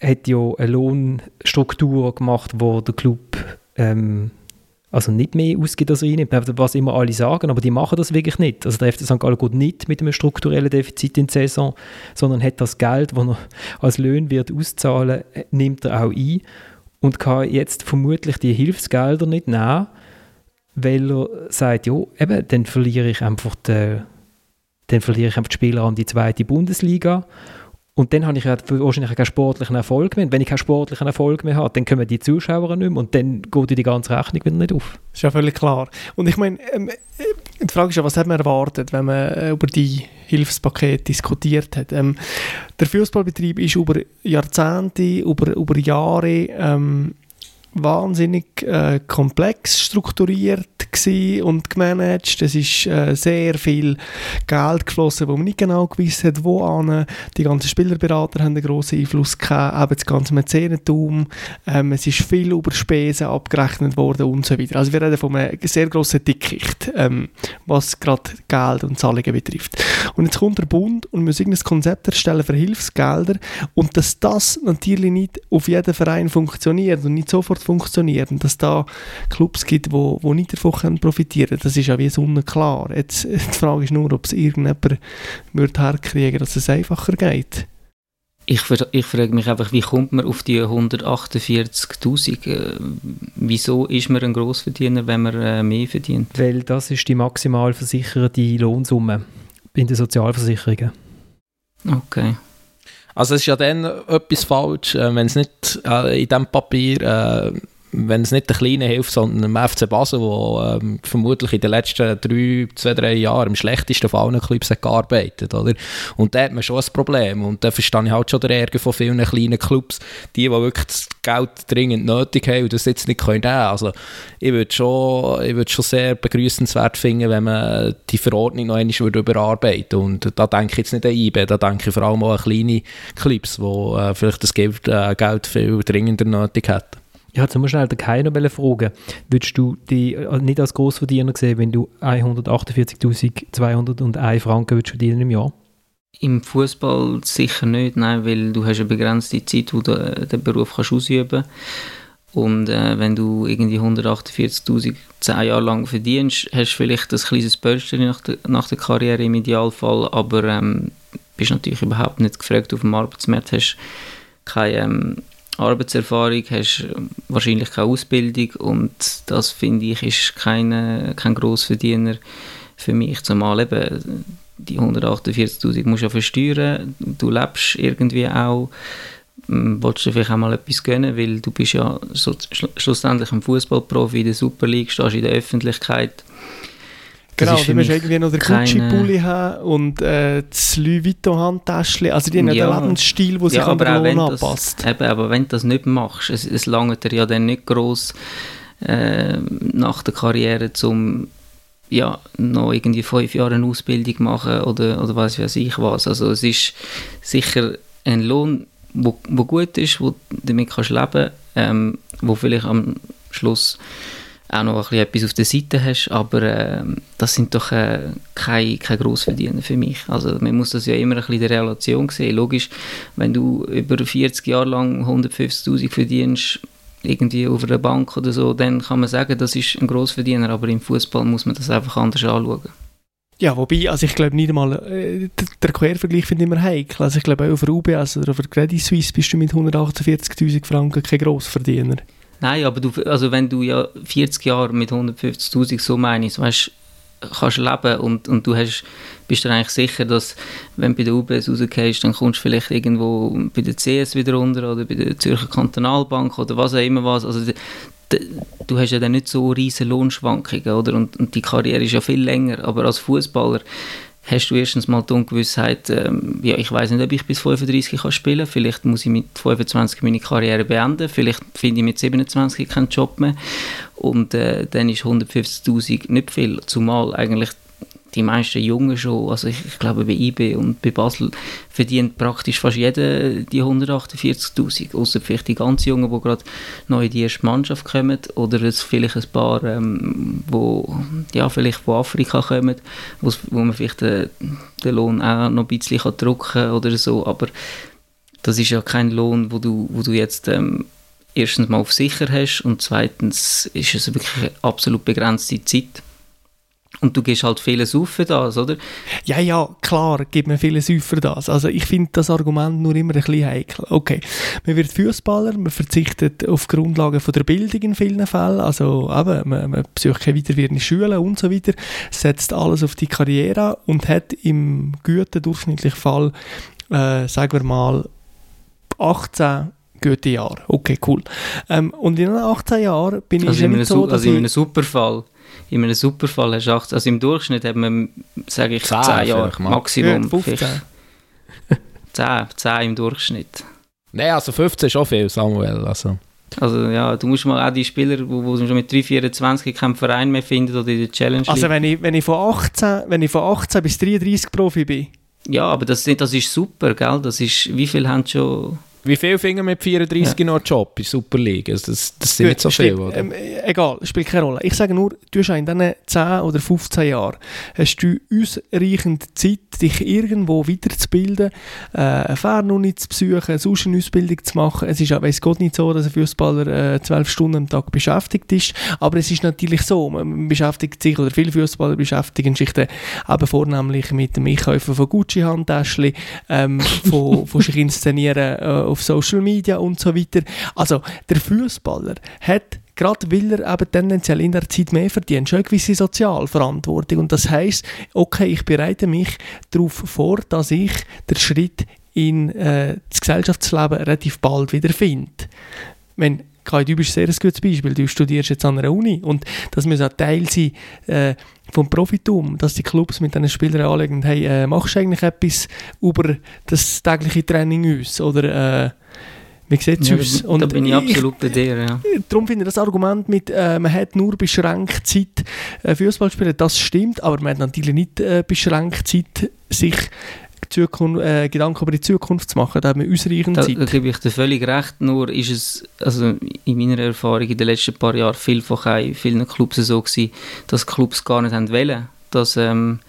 hat ja eine Lohnstruktur gemacht, wo der Club ähm, also nicht mehr ausgibt, als einnimmt, was immer alle sagen, aber die machen das wirklich nicht. Also der FC St. Gallen geht nicht mit einem strukturellen Defizit in die Saison, sondern hat das Geld, das er als Löhne wird auszahlen, nimmt er auch ein und kann jetzt vermutlich die Hilfsgelder nicht nehmen, weil er sagt, ja, eben, dann verliere ich einfach die, dann verliere ich einfach die Spieler an die zweite Bundesliga und dann habe ich ja wahrscheinlich keinen sportlichen Erfolg mehr. Und wenn ich keinen sportlichen Erfolg mehr habe, dann kommen die Zuschauer nicht mehr und dann geht die ganze Rechnung wieder nicht auf. Das ist ja völlig klar. Und ich meine, ähm, äh, die Frage ist ja, was hat man erwartet, wenn man äh, über die Hilfspakete diskutiert hat? Ähm, der Fußballbetrieb ist über Jahrzehnte, über, über Jahre ähm, wahnsinnig äh, komplex strukturiert und gemanagt. Es ist äh, sehr viel Geld geflossen, wo man nicht genau gewusst hat, wo an. Die ganzen Spielerberater haben einen grossen Einfluss gehabt, eben das ganze Mäzenentum. Ähm, es ist viel über Spesen abgerechnet worden und so weiter. Also wir reden von einem sehr grossen Dickicht, ähm, was gerade Geld und Zahlungen betrifft. Und jetzt kommt der Bund und muss irgendein Konzept erstellen für Hilfsgelder und dass das natürlich nicht auf jeden Verein funktioniert und nicht sofort funktioniert und dass da Clubs gibt, wo, wo nicht davon können profitieren das ist ja wie sonnenklar. Jetzt, die Frage ist nur, ob es irgendjemand wird herkriegen dass es einfacher geht. Ich, ich frage mich einfach, wie kommt man auf die 148'000? Äh, wieso ist man ein Grossverdiener, wenn man äh, mehr verdient? Weil das ist die maximal versicherte Lohnsumme in den Sozialversicherungen. Okay. Also es ist ja dann etwas falsch, äh, wenn es nicht äh, in diesem Papier äh, wenn es nicht der Kleine hilft, sondern dem FC Basel, der ähm, vermutlich in den letzten drei, zwei, drei Jahren im schlechtesten Fall allen Clubs hat gearbeitet oder? Und da hat man schon ein Problem. Und da verstehe ich halt schon den Ärger von vielen kleinen Clubs, die, die wirklich das Geld dringend nötig haben und das jetzt nicht können. Also ich würde schon, ich schon sehr begrüßenswert finden, wenn man die Verordnung noch einmal überarbeiten. Und da denke ich jetzt nicht an IB, da denke ich vor allem auch an kleine Clubs, die äh, vielleicht das Geld, äh, Geld viel dringender nötig hätten. Nur schnell den Kai noch fragen. Würdest du dich äh, nicht als Grossverdiener sehen, wenn du 148.201 Franken würdest verdienen im Jahr? Im Fußball sicher nicht, nein, weil du hast eine begrenzte Zeit, wo du äh, den Beruf kannst ausüben und äh, wenn du irgendwie 148.000 zehn Jahre lang verdienst, hast du vielleicht ein kleines Börstchen nach, der, nach der Karriere im Idealfall, aber ähm, bist natürlich überhaupt nicht gefragt auf dem Arbeitsmarkt, hast keine ähm, Arbeitserfahrung, hast wahrscheinlich keine Ausbildung und das finde ich ist keine, kein Grossverdiener für mich. Zumal eben die 148'000 musst du ja versteuern, du lebst irgendwie auch, hm, willst du vielleicht auch mal etwas gönnen, weil du bist ja schlussendlich ein Fußballprofi in der Super League, stehst in der Öffentlichkeit, Genau, du musst irgendwie noch den Gucci-Pulli haben und äh, das Louis Vuitton-Handtäschchen. Also die haben ja, den Lebensstil, der sich ja, an den Lohn anpasst. Eben, aber wenn du das nicht machst, es, es langt dir ja dann nicht gross äh, nach der Karriere, um ja, noch irgendwie fünf Jahre eine Ausbildung machen oder, oder weiß weiß ich was. Also es ist sicher ein Lohn, wo, wo gut ist, wo damit kannst leben, ähm, wo vielleicht am Schluss auch noch ein etwas auf der Seite hast, aber äh, das sind doch äh, keine, keine Grossverdiener für mich. Also man muss das ja immer ein bisschen in der Relation sehen. Logisch, wenn du über 40 Jahre lang 150'000 verdienst, irgendwie auf einer Bank oder so, dann kann man sagen, das ist ein Grossverdiener, aber im Fußball muss man das einfach anders anschauen. Ja, wobei, also ich glaube nicht einmal, äh, der Quervergleich finde ich immer heikel. Also ich glaube auch auf der UBS oder auf der Credit Suisse bist du mit 148'000 Franken kein Grossverdiener. Nein, aber du, also wenn du ja 40 Jahre mit 150'000 so meinst, weißt, kannst leben und, und du hast, bist dir eigentlich sicher, dass wenn du bei der UBS rausgehst, dann kommst du vielleicht irgendwo bei der CS wieder runter oder bei der Zürcher Kantonalbank oder was auch immer was. Also du hast ja dann nicht so riesige Lohnschwankungen, oder? Und, und die Karriere ist ja viel länger, aber als Fußballer hast du erstens mal die Ungewissheit, ähm, ja, ich weiß nicht, ob ich bis 35 kann spielen kann. Vielleicht muss ich mit 25 meine Karriere beenden. Vielleicht finde ich mit 27 keinen Job mehr. Und äh, dann ist 150'000 nicht viel. Zumal eigentlich die meisten Jungen schon, also ich, ich, glaube bei IB und bei Basel verdient praktisch fast jeder die 148'000, außer vielleicht die ganz Jungen, die gerade neu in die erste Mannschaft kommen oder es vielleicht ein paar, ähm, wo, ja, vielleicht von Afrika kommen, wo man vielleicht den, den Lohn auch noch ein bisschen kann drücken oder so, aber das ist ja kein Lohn, wo du, wo du jetzt ähm, erstens mal auf sicher hast und zweitens ist es wirklich eine absolut begrenzte Zeit und du gehst halt vieles auf für das, oder? Ja, ja, klar, gibt mir vieles auf für das. Also ich finde das Argument nur immer ein bisschen heikel. Okay, man wird Fußballer, man verzichtet auf Grundlagen von der Bildung in vielen Fällen, also eben, man, man besucht keine weiterführende Schulen und so weiter, setzt alles auf die Karriere und hat im guten durchschnittlichen Fall, äh, sagen wir mal, 18 gute Jahre. Okay, cool. Ähm, und in 18 Jahren bin also ich nicht so, Also in einem Superfall in einem Superfall hast du 18, also im Durchschnitt haben wir, sage ich, 10, 10 Jahre Maximum. Ja, 15. 10, 10 im Durchschnitt. Nein, also 15 ist auch viel, Samuel. Also. Also ja, du musst mal auch die Spieler, die schon mit 3, 24 keinen Verein mehr finden oder in der Challenge Also wenn ich, wenn, ich von 18, wenn ich von 18 bis 33 Profi bin? Ja, aber das, das ist super, gell? Das ist, wie viel haben schon wie viele finden mit 34 ja. noch einen Job in der Super League? Also das, das sind Gut, nicht so viele, oder? Ähm, egal, spielt keine Rolle. Ich sage nur, du hast in diesen 10 oder 15 Jahren hast du ausreichend Zeit, dich irgendwo weiterzubilden, äh, eine Fernuni zu besuchen, sonst eine Ausbildung zu machen. Es ist ja, weiß Gott nicht so, dass ein Fußballer äh, 12 Stunden am Tag beschäftigt ist, aber es ist natürlich so, man beschäftigt sich, oder viele Fußballer beschäftigen sich dann eben vornehmlich mit dem Einkäufen von Gucci-Handtäschchen, ähm, von, von sich inszenieren äh, auf Social Media und so weiter. Also der Fußballer hat gerade weil er eben tendenziell in der Zeit mehr verdient, schon eine gewisse Sozialverantwortung. Und das heißt, okay, ich bereite mich darauf vor, dass ich den Schritt in äh, das Gesellschaftsleben relativ bald wieder finde. Wenn Kai, du bist sehr ein gutes Beispiel. Du studierst jetzt an einer Uni und das muss auch Teil sein äh, vom Profitum, dass die Clubs mit diesen Spielern anlegen, hey, äh, machst du eigentlich etwas über das tägliche Training aus? Oder äh, wie sieht es ja, aus? Und da bin ich absolut bei dir, ja. Darum finde ich das Argument mit, äh, man hat nur beschränkt Zeit äh, Fußball spielen, das stimmt, aber man hat natürlich nicht äh, beschränkt Zeit, sich Zukunft, äh, Gedanken über die Zukunft zu machen. Da haben wir ausreichend da, Zeit. Da gebe ich dir völlig recht, nur ist es also in meiner Erfahrung in den letzten paar Jahren vielfach auch in vielen Clubs so gewesen, dass Clubs gar nicht haben wollen, dass, ähm,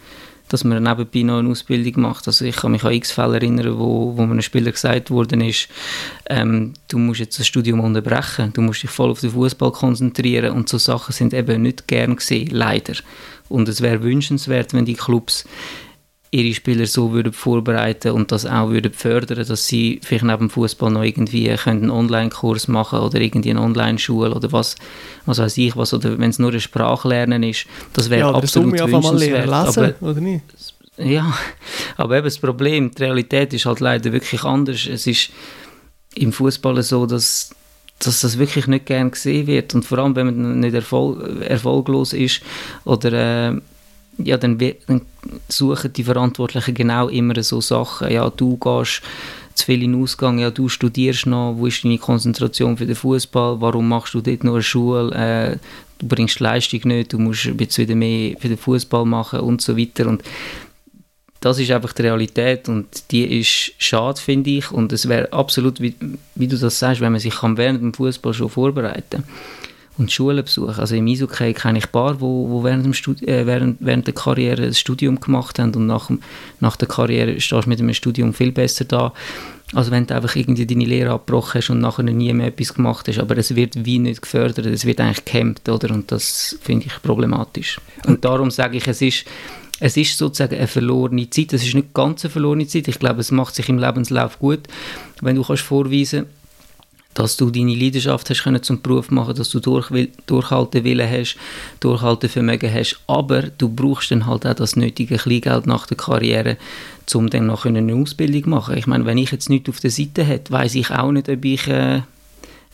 dass man nebenbei noch eine Ausbildung macht. Also ich kann mich an x Fälle erinnern, wo, wo mir einem Spieler gesagt worden ist, ähm, du musst jetzt das Studium unterbrechen, du musst dich voll auf den Fußball konzentrieren und so Sachen sind eben nicht gern gesehen, leider. Und es wäre wünschenswert, wenn die Clubs ihre Spieler so würden vorbereiten und das auch würden fördern, dass sie vielleicht neben dem Fußball noch irgendwie einen Online-Kurs machen oder irgendwie eine Online-Schule oder was, was weiß ich was oder wenn es nur ein Sprachlernen ist, das wäre ja, absolut das wünschenswert. Lesen, aber, oder nicht? Ja, aber eben das Problem, die Realität ist halt leider wirklich anders. Es ist im Fußball so, dass dass das wirklich nicht gern gesehen wird und vor allem, wenn man nicht erfol erfolglos ist oder äh, ja, dann, dann, suchen die Verantwortlichen genau immer so Sachen. Ja, du gehst zu viel in Ausgang, ja, du studierst noch, wo ist deine Konzentration für den Fußball, warum machst du dort nur eine Schule, äh, du bringst Leistung nicht, du musst jetzt wieder mehr für den Fußball machen und so weiter. Und das ist einfach die Realität und die ist schade, finde ich. Und es wäre absolut, wie, wie, du das sagst, wenn man sich während dem Fußball schon vorbereiten kann und Schulen besuchen. Also im Eishockey kenne ich ein paar, die während, dem Studi äh, während, während der Karriere ein Studium gemacht haben und nach, nach der Karriere stehst du mit einem Studium viel besser da, als wenn du einfach irgendwie deine Lehre abgebrochen hast und nachher nie mehr etwas gemacht hast. Aber es wird wie nicht gefördert, es wird eigentlich gehemmt, oder? Und das finde ich problematisch. Und darum sage ich, es ist es ist sozusagen eine verlorene Zeit. Es ist nicht ganz eine verlorene Zeit. Ich glaube, es macht sich im Lebenslauf gut, wenn du kannst vorweisen kannst, dass du deine Leidenschaft hast können zum Beruf machen, dass du durch, durchhalten Willen hast, durchhalten Vermögen hast, aber du brauchst dann halt auch das nötige Kleingeld nach der Karriere, um dann noch eine Ausbildung machen. Ich meine, wenn ich jetzt nichts auf der Seite hätte, weiß ich auch nicht, ob ich, äh,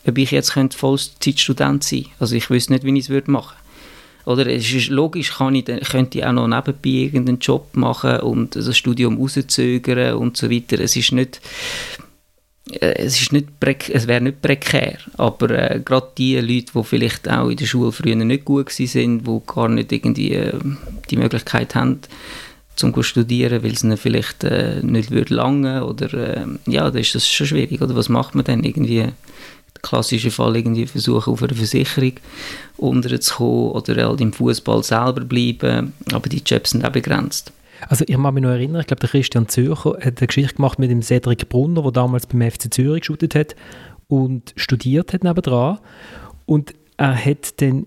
ob ich jetzt könnte Vollzeitstudent sein. Also ich wüsste nicht, wie ich es würde machen oder es ist logisch, kann ich, könnte ich auch noch nebenbei irgendeinen Job machen und das Studium rauszögern und so weiter. Es ist nicht, es, ist nicht es wäre nicht prekär, aber äh, gerade die Leute, die vielleicht auch in der Schule früher nicht gut sind, die gar nicht irgendwie äh, die Möglichkeit haben, zum zu studieren, weil es ihnen vielleicht äh, nicht würde lange oder äh, ja, dann ist das schon schwierig. Oder was macht man dann irgendwie? Der klassische Fall irgendwie versuchen, auf eine Versicherung unterzukommen oder halt im Fußball selber bleiben, aber die Jobs sind auch begrenzt. Also ich kann mich noch erinnern, ich glaube, der Christian Zürcher hat eine Geschichte gemacht mit dem Cedric Brunner, der damals beim FC Zürich geshootet hat und studiert hat nebendran. Und er hat dann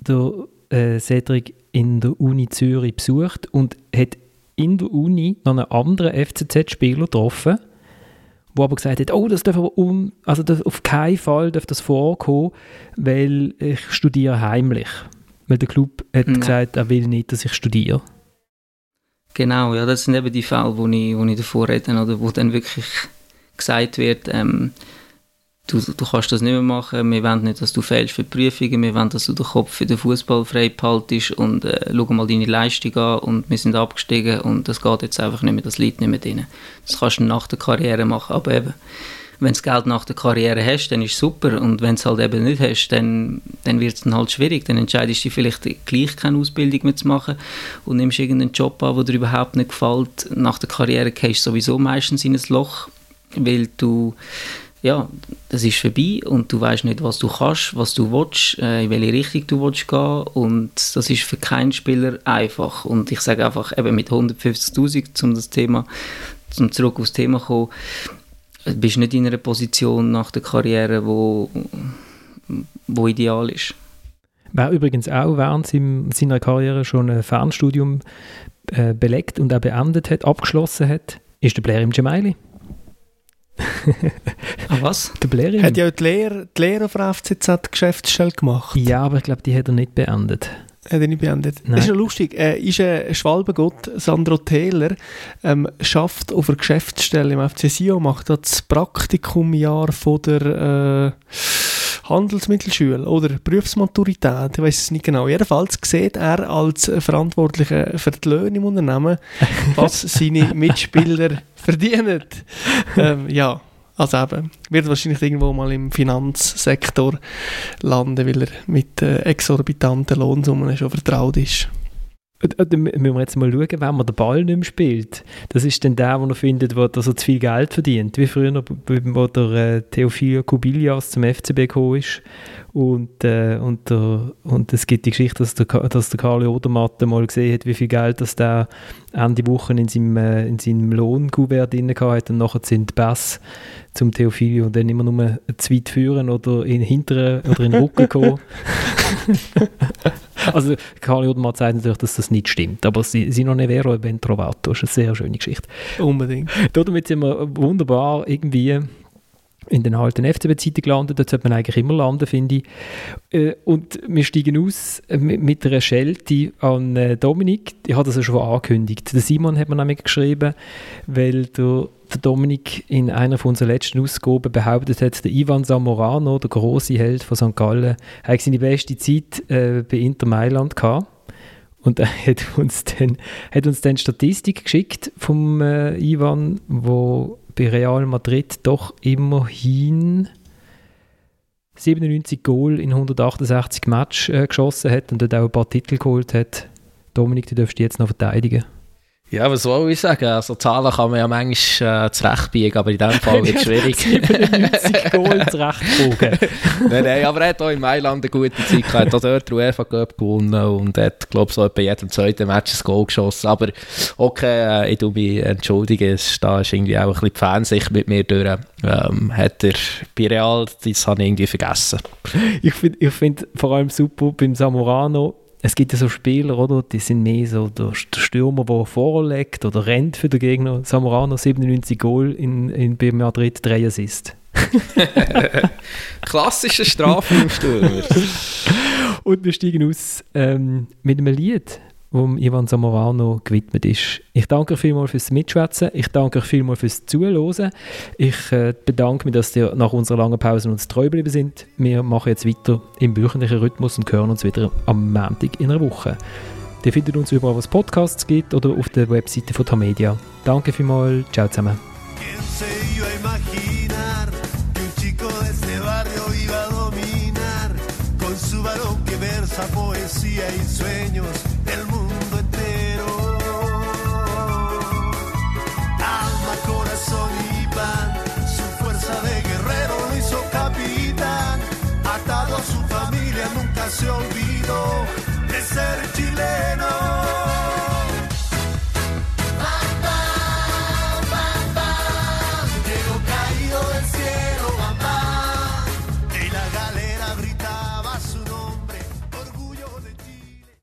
der äh, Cedric in der Uni Zürich besucht und hat in der Uni noch einen anderen FCZ-Spieler getroffen, wo aber gesagt hat, oh, das darf aber un, also das, auf keinen Fall darf das vorkommen, weil ich studiere heimlich. Weil der Club hat Nein. gesagt, er will nicht, dass ich studiere. Genau, ja, das sind eben die Fälle, wo ich, wo ich davor rede, oder wo dann wirklich gesagt wird, ähm, du, du kannst das nicht mehr machen, wir wollen nicht, dass du fehlst für die Prüfungen, wir wollen, dass du den Kopf für den Fußball frei behaltest und äh, schau mal deine Leistung an und wir sind abgestiegen und das geht jetzt einfach nicht mehr, das liegt nicht mehr drin. Das kannst du nach der Karriere machen, aber eben, wenn du Geld nach der Karriere hast, dann ist es super. Und wenn du es halt eben nicht hast, dann, dann wird es dann halt schwierig. Dann entscheidest du dich vielleicht gleich keine Ausbildung mehr zu machen und nimmst irgendeinen Job an, der dir überhaupt nicht gefällt. Nach der Karriere gehst du sowieso meistens in ein Loch. weil du ja, das ist vorbei und du weißt nicht, was du kannst, was du willst, äh, in welche Richtung du willst gehen und das ist für keinen Spieler einfach und ich sage einfach eben mit 150'000, um das Thema, zum zurück aufs Thema kommen, bist du nicht in einer Position nach der Karriere, wo, wo ideal ist. Wer übrigens auch während seiner Karriere schon ein Fernstudium äh, belegt und auch beendet hat, abgeschlossen hat, ist der Blair im Gemaili. ah, was? Der Blair Hat ja die Lehre, die Lehre auf der FCZ Geschäftsstelle gemacht. Ja, aber ich glaube, die hat er nicht beendet. Hat er nicht beendet. Nein. Das ist noch lustig. Äh, ist ein Schwalbengott, Sandro Thäler, ähm, schafft auf einer Geschäftsstelle im FC Sion, macht das Praktikumjahr von der äh, Handelsmittelschule oder Berufsmaturität, ich weiß es nicht genau. Jedenfalls sieht er als Verantwortlicher für die Löhne im Unternehmen, was seine Mitspieler verdienen. Ähm, ja, also eben, wird wahrscheinlich irgendwo mal im Finanzsektor landen, weil er mit äh, exorbitanten Lohnsummen schon vertraut ist. Da müssen wir jetzt mal schauen, wenn man den Ball nicht mehr spielt. Das ist dann der, der er findet, wo er so zu viel Geld verdient. Wie früher, wo der äh, Theophilio Kubilias zum FCB gekommen ist. Und, äh, und, der, und es gibt die Geschichte, dass der, dass der Carlo Odermatt mal gesehen hat, wie viel Geld das der Ende Woche in seinem, äh, in seinem Lohnkuvert drin hatte. Und nachher sind die Bass zum Theophilio dann immer nur zu weit führen oder in den hinteren oder in den Rücken kommen. also Karl Odermatt sagt natürlich, dass das nicht stimmt, aber sie, sie non è vero e ben trovato, das ist eine sehr schöne Geschichte. Unbedingt. Damit sind wir wunderbar irgendwie in den alten FCB-Zeiten gelandet. Dort sollte man eigentlich immer landen, finde ich. Äh, und wir steigen aus mit einer Schelte an äh, Dominik. Ich habe das ja schon angekündigt. Der Simon hat mir nämlich geschrieben, weil der, Dominik in einer von unseren letzten Ausgaben behauptet hat, der Ivan Zamorano, der große Held von St. Gallen, hat seine beste Zeit äh, bei Inter Mailand gehabt. Und er hat uns dann, hat uns dann Statistik geschickt vom äh, Ivan, wo bei Real Madrid doch immerhin 97 Goal in 168 Matches äh, geschossen hat und dort auch ein paar Titel geholt hat. Dominik, du darfst jetzt noch verteidigen. Ja, was soll ich sagen? Also Zahlen kann man ja manchmal äh, zurechtbiegen, aber in diesem Fall wird es schwierig. 97 Goal zurechtbogen. nein, nein, aber er hat auch in Mailand eine gute Zeit gehabt. Er hat auch dort UEFA Cup gewonnen und hat, glaube ich, so bei jedem zweiten Match ein Goal geschossen. Aber okay, äh, ich tue mich entschuldigen, da ist irgendwie auch ein bisschen die Fansicht mit mir durch. Ähm, hat er bei Real, das habe ich irgendwie vergessen. Ich finde ich find vor allem super beim Samorano, es gibt ja so Spieler, oder? Die sind mehr so der, Stürmer, der vorlegt oder rennt für den Gegner. Samorano 97 Goal in, in bei Madrid 3 Assist. Klassischer Strafraumstürmer. Und wir steigen aus ähm, mit einem Lied wo Ivan Zamorano gewidmet ist. Ich danke euch vielmals fürs Mitschwätzen. Ich danke euch vielmals fürs Zuhören. Ich äh, bedanke mich, dass ihr nach unserer langen Pause uns treu geblieben sind. Wir machen jetzt weiter im wöchentlichen Rhythmus und hören uns wieder am Montag in einer Woche. Ihr findet uns überall, wo es Podcasts gibt oder auf der Webseite von Tamedia. Danke vielmals. Ciao zusammen.